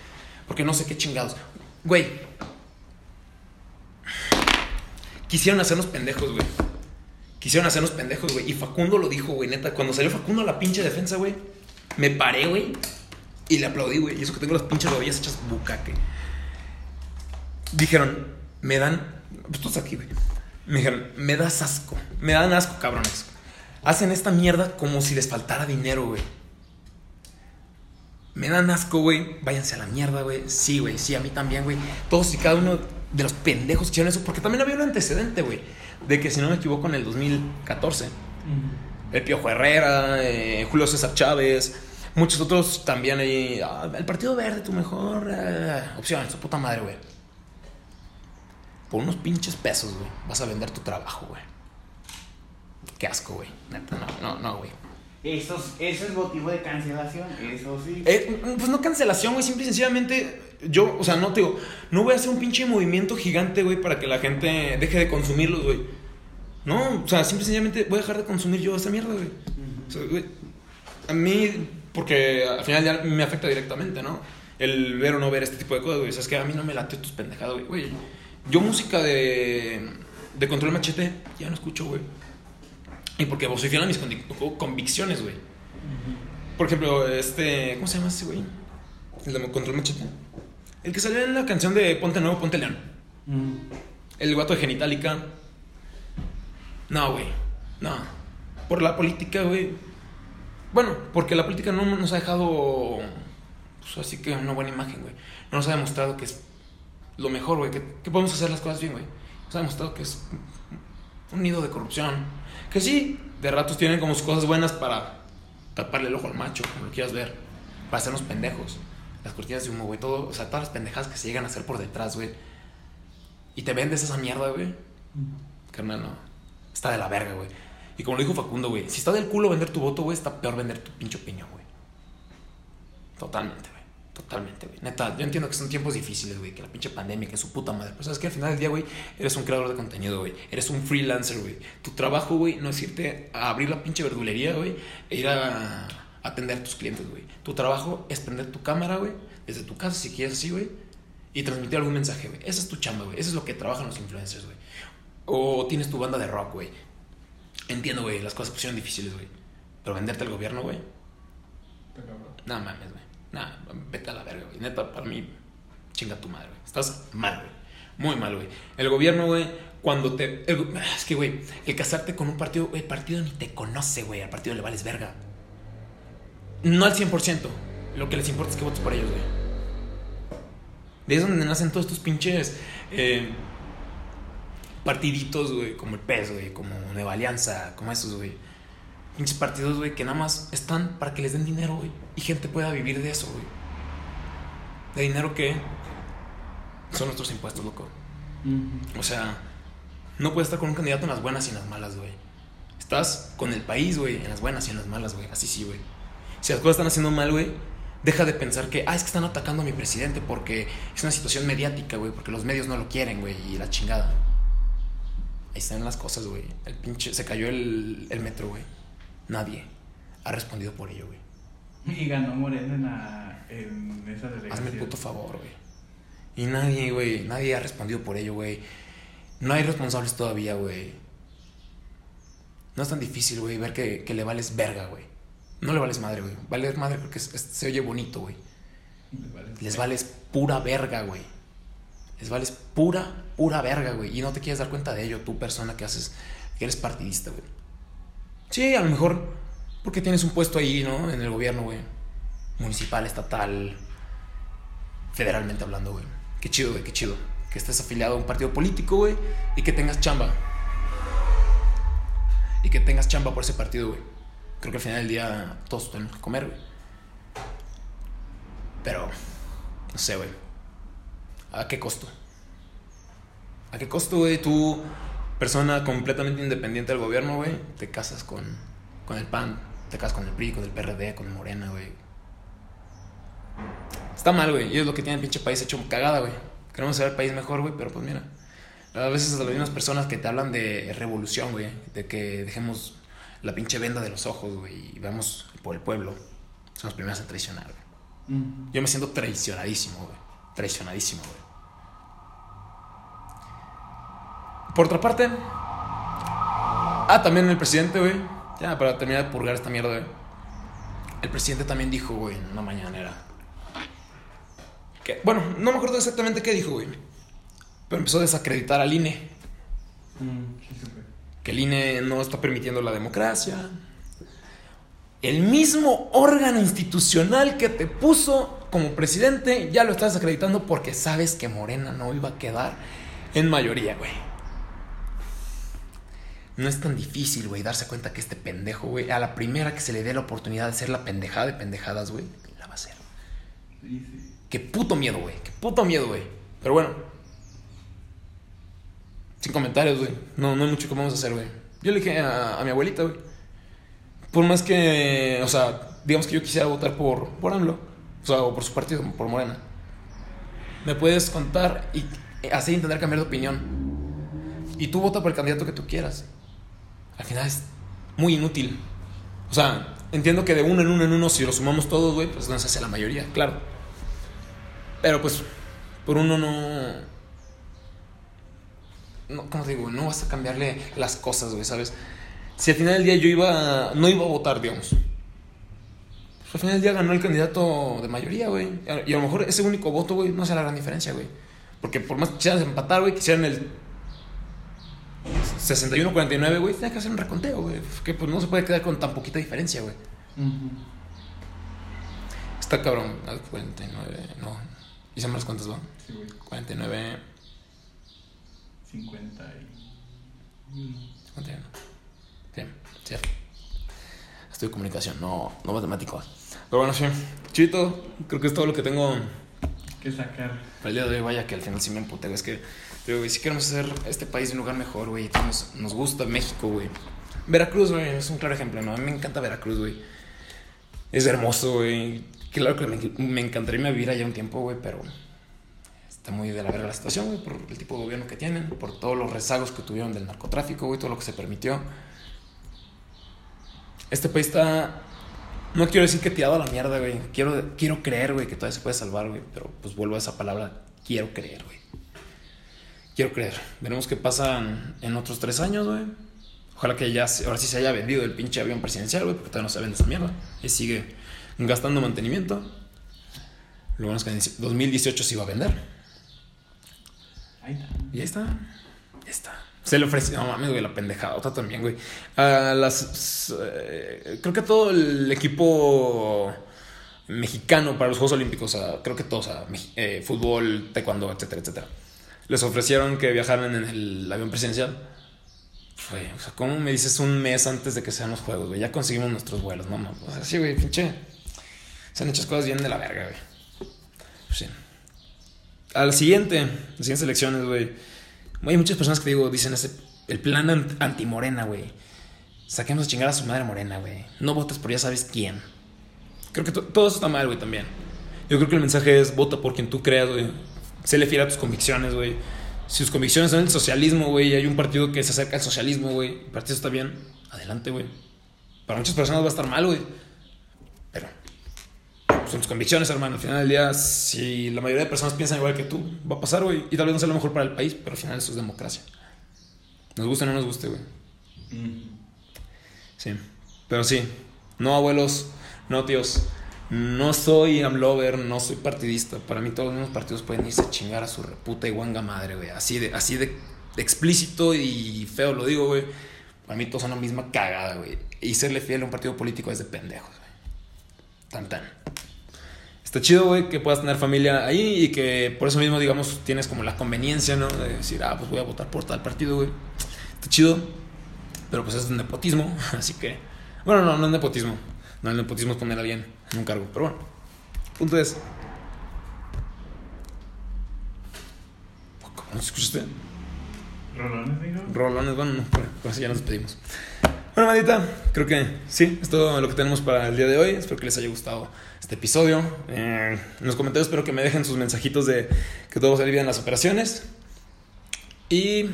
Speaker 2: Porque no sé qué chingados. Güey. Quisieron hacernos pendejos, güey. Quisieron hacernos pendejos, güey. Y Facundo lo dijo, güey, neta. Cuando salió Facundo a la pinche defensa, güey, me paré, güey. Y le aplaudí, güey. Y eso que tengo las pinches rodillas hechas bucaque. Dijeron, me dan. Pues tú estás aquí, güey. Me dijeron, me das asco. Me dan asco, cabrones. Hacen esta mierda como si les faltara dinero, güey. Me dan asco, güey. Váyanse a la mierda, güey. Sí, güey. Sí, a mí también, güey. Todos y cada uno de los pendejos que hicieron eso. Porque también había un antecedente, güey. De que, si no me equivoco, en el 2014. El Piojo Herrera, eh, Julio César Chávez. Muchos otros también ahí. ah, el Partido Verde, tu mejor eh, opción. Su puta madre, güey. Por unos pinches pesos, güey. Vas a vender tu trabajo, güey. Qué asco, güey. Neta, no, no, no, güey.
Speaker 1: Eso, es- eso es motivo de cancelación, eso sí.
Speaker 2: Eh, pues no cancelación, güey. Simple y sencillamente, yo, o sea, no te digo, no voy a hacer un pinche movimiento gigante, güey, para que la gente deje de consumirlos, güey. No, o sea, simple y sencillamente voy a dejar de consumir yo esa mierda, güey. O sea, güey, a mí, porque al final ya me afecta directamente, ¿no? El ver o no ver este tipo de cosas, güey. O sea, es que a mí no me late tus pendejadas, güey. Güey, yo música de, de control machete ya no escucho, güey. Y porque vos soy fiel a mis convic- convicciones, güey. Por ejemplo, este. ¿Cómo se llama ese güey? El de Control Machete. El que salió en la canción de Ponte Nuevo, Ponte León. El guato de Genitalica. No, güey. No. Por la política, güey. Bueno, porque la política no nos ha dejado. Pues así que una buena imagen, güey. No nos ha demostrado que es lo mejor, güey. Que, que podemos hacer las cosas bien, güey. Nos ha demostrado que es un nido de corrupción. Que sí, de ratos tienen como sus cosas buenas para taparle el ojo al macho, como lo quieras ver. Para hacernos pendejos. Las cortinas de humo, güey. Todo, o sea, todas las pendejadas que se llegan a hacer por detrás, güey. Y te vendes esa mierda, güey. Carnal, no. Está de la verga, güey. Y como lo dijo Facundo, güey. Si está del culo vender tu voto, güey, está peor vender tu pinche opinión, güey. Totalmente, güey. Totalmente, güey. Neta, yo entiendo que son tiempos difíciles, güey. Que la pinche pandemia, que su puta madre. Pero sabes que al final del día, güey, eres un creador de contenido, güey. Eres un freelancer, güey. Tu trabajo, güey, no es irte a abrir la pinche verdulería, güey. E ir a atender a tus clientes, güey. Tu trabajo es prender tu cámara, güey. Desde tu casa, si quieres así, güey. Y transmitir algún mensaje, güey. Esa es tu chamba, güey. Eso es lo que trabajan los influencers, güey. O tienes tu banda de rock, güey. Entiendo, güey, las cosas se pusieron difíciles, güey. Pero venderte al gobierno, güey. No mames, güey. Nah, vete a la verga, güey. Neta, para mí, chinga tu madre, güey. Estás mal, güey. Muy mal, güey. El gobierno, güey, cuando te. el- es que, güey, el casarte con un partido, güey, el partido ni te conoce, güey. Al partido le vales verga. No al 100%. Lo que les importa es que votes por ellos, güey. De ahí es donde nacen todos estos pinches. eh, partiditos, güey, como el PES, güey, como Nueva Alianza, como esos, güey. Pinches partidos, güey, que nada más están para que les den dinero, güey. Y gente pueda vivir de eso, güey. De dinero que son nuestros impuestos, loco. O sea, no puedes estar con un candidato en las buenas y en las malas, güey. Estás con el país, güey, en las buenas y en las malas, güey. Así sí, güey. Si las cosas están haciendo mal, güey, deja de pensar que, ah, es que están atacando a mi presidente porque es una situación mediática, güey, porque los medios no lo quieren, güey, y la chingada. Ahí están las cosas, güey. El pinche, se cayó el, el metro, güey. Nadie ha respondido por ello, güey.
Speaker 1: Y ganó Moreno en, la, en esa delegación.
Speaker 2: Hazme el puto favor, güey. Y nadie, güey, nadie ha respondido por ello, güey. No hay responsables todavía, güey. No es tan difícil, güey, ver que, que le vales verga, güey. No le vales madre, güey. Valer madre porque es- es- se oye bonito, güey. Les vales pura verga, güey. Les vales pura, pura verga, güey. Y no te quieres dar cuenta de ello, tú persona que haces, que eres partidista, güey. Sí, a lo mejor porque tienes un puesto ahí, ¿no? En el gobierno, güey. Municipal, estatal, federalmente hablando, güey. Qué chido, güey, qué chido. Que estés afiliado a un partido político, güey, y que tengas chamba. Y que tengas chamba por ese partido, güey. Creo que al final del día todos tenemos que comer, güey. Pero, no sé, güey. ¿A qué costo? ¿A qué costo, güey? Tú, persona completamente independiente del gobierno, güey, te casas con, con el PAN, te casas con el PRI, con el PRD, con el Morena, güey. Está mal, güey. Y es lo que tiene el pinche país hecho cagada, güey. Queremos hacer el país mejor, güey, pero pues mira. A veces las mismas personas que te hablan de revolución, güey, de que dejemos la pinche venda de los ojos, güey, y vamos por el pueblo, son los primeros en traicionar, güey.
Speaker 1: Ujú.
Speaker 2: Yo me siento traicionadísimo, güey. Traicionadísimo, güey. Por otra parte. Ah, también el presidente, güey. Ya, para terminar de purgar esta mierda, güey. El presidente también dijo, güey, en una mañanera. Que, bueno, no me acuerdo exactamente qué dijo, güey. Pero empezó a desacreditar al INE. Que el INE no está permitiendo la democracia. El mismo órgano institucional que te puso como presidente ya lo estás acreditando porque sabes que Morena no iba a quedar en mayoría, güey. No es tan difícil, güey, darse cuenta que este pendejo, güey, a la primera que se le dé la oportunidad de ser la pendejada de pendejadas, güey, la va a hacer. Qué puto miedo, güey. Qué puto miedo, güey. Pero bueno. Sin comentarios, güey. No, no hay mucho que vamos a hacer, güey. Yo le dije a, mi abuelita, güey. Por más que, o sea, digamos que yo quisiera votar por, por AMLO. O sea, o por su partido, por Morena. Me puedes contar y así intentar cambiar de opinión. Y tú vota por el candidato que tú quieras. Al final es muy inútil. O sea, entiendo que de uno en uno en uno, si lo sumamos todos, güey, pues no se hace la mayoría, claro. Pero pues, por uno no. No, ¿cómo te digo? No vas a cambiarle las cosas, güey, ¿sabes? Si al final del día yo iba. No iba a votar, digamos. Pues al final del día ganó el candidato de mayoría, güey. Y a lo mejor ese único voto, güey, no hace la gran diferencia, güey. Porque por más que quisieran empatar, güey, quisieran el 61-49, güey, tiene que hacer un reconteo, güey. Que pues no se puede quedar con tan poquita diferencia, güey. Está cabrón. 49, no. ¿Y sabes cuántas van?
Speaker 1: Sí, güey.
Speaker 2: 49.
Speaker 1: 50 y.
Speaker 2: 51. Sí, cierto. Estoy de comunicación, no, no matemático. Pero bueno, sí. Chito, creo que es todo lo que tengo
Speaker 1: que sacar.
Speaker 2: El día de hoy, vaya que al final sí me emputeo. Es que, güey, si queremos hacer este país un lugar mejor, güey. Nos, nos gusta México, güey. Veracruz, güey, es un claro ejemplo, ¿no? A mí me encanta Veracruz, güey. Es hermoso, güey. Claro que me, me encantaría vivir allá un tiempo, güey, pero está muy de la verga la situación, güey, por el tipo de gobierno que tienen, por todos los rezagos que tuvieron del narcotráfico, güey, todo lo que se permitió. Este país está no quiero decir que tirado a la mierda, güey. Quiero, quiero creer, güey, que todavía se puede salvar, güey. Pero pues vuelvo a esa palabra. Quiero creer, güey. Quiero creer. Veremos qué pasa en, otros tres años, güey. Ojalá que ya, ahora sí se haya vendido el pinche avión presidencial, güey, porque todavía no se vende esa mierda. Y sigue gastando mantenimiento. Lo bueno es que en 2018 se iba a vender.
Speaker 1: Ahí está.
Speaker 2: Y ahí está. Ahí está. Se le ofreció, no mames, güey, la pendejada. Otra también, güey. A las. Eh, creo que todo el equipo mexicano para los Juegos Olímpicos, sea, creo que todos, sea, eh, fútbol, taekwondo, etcétera, etcétera. Les ofrecieron que viajaran en el avión presidencial. Güey, o sea, ¿cómo me dices un mes antes de que sean los juegos, güey? Ya conseguimos nuestros vuelos, no, no. O sea, sí, güey, pinche. Se han hecho cosas bien de la verga, güey. Pues sí. A la siguiente, las siguientes elecciones, güey hay muchas personas que digo, dicen ese, el plan anti-morena, güey. Saquemos a chingar a su madre morena, güey. No votes por ya sabes quién. Creo que todo eso está mal, güey, también. Yo creo que el mensaje es vota por quien tú creas, güey. Séle fiel a tus convicciones, güey. Si tus convicciones son el socialismo, güey, y hay un partido que se acerca al socialismo, güey, el partido está bien, adelante, güey. Para muchas personas va a estar mal, güey. Son tus convicciones, hermano. Al final del día, si la mayoría de personas piensan igual que tú, va a pasar, güey. Y tal vez no sea lo mejor para el país, pero al final eso es democracia. Nos guste o no nos guste, güey. Mm. Sí. Pero sí, no abuelos, no tíos. No soy amlover, no soy partidista. Para mí todos los mismos partidos pueden irse a chingar a su reputa y guanga madre, güey. Así de, así de explícito y feo lo digo, güey. Para mí todos son la misma cagada, güey. Y serle fiel a un partido político es de pendejos, güey. Tan tan está chido, güey, que puedas tener familia ahí y que por eso mismo, digamos, tienes como la conveniencia, ¿no? De decir, ah, pues voy a votar por tal partido, güey. Está chido, pero pues es un nepotismo, [laughs] así que... Bueno, no, no es nepotismo. No, el nepotismo es poner a alguien en un cargo, pero bueno. Punto es... ¿Cómo no escuchaste?
Speaker 1: Rolones, digo.
Speaker 2: Rolones, bueno, no, pues ya nos despedimos. Bueno, madita, creo que sí, es todo lo que tenemos para el día de hoy. Espero que les haya gustado este episodio. Eh, en los comentarios espero que me dejen sus mensajitos de que todo va las operaciones. Y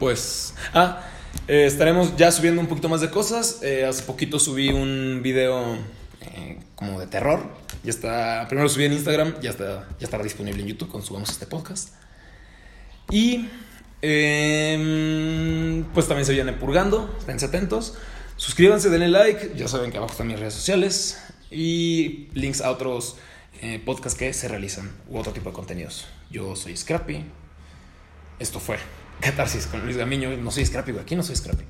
Speaker 2: pues, ah, eh, estaremos ya subiendo un poquito más de cosas. Eh, hace poquito subí un video como de terror. Ya está, primero lo subí en Instagram, ya está, ya estará disponible en YouTube cuando subamos este podcast. Y Em, pues también se viene purgando, estén atentos. Suscríbanse, denle like, ya saben que abajo están mis redes sociales y links a otros eh, podcasts que se realizan u otro tipo de contenidos. Yo soy Scrappy. Esto fue Catarsis con Luis Gamiño. No soy Scrappy, güey. Aquí no soy Scrappy.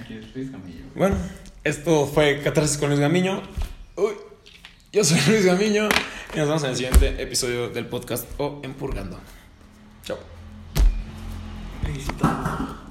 Speaker 1: Aquí es Luis Camillo.
Speaker 2: Bueno, esto fue Catarsis con Luis Gamiño. Uy, yo soy Luis Gamiño y nos vemos en el siguiente episodio del podcast o Empurgando.
Speaker 1: Пизда.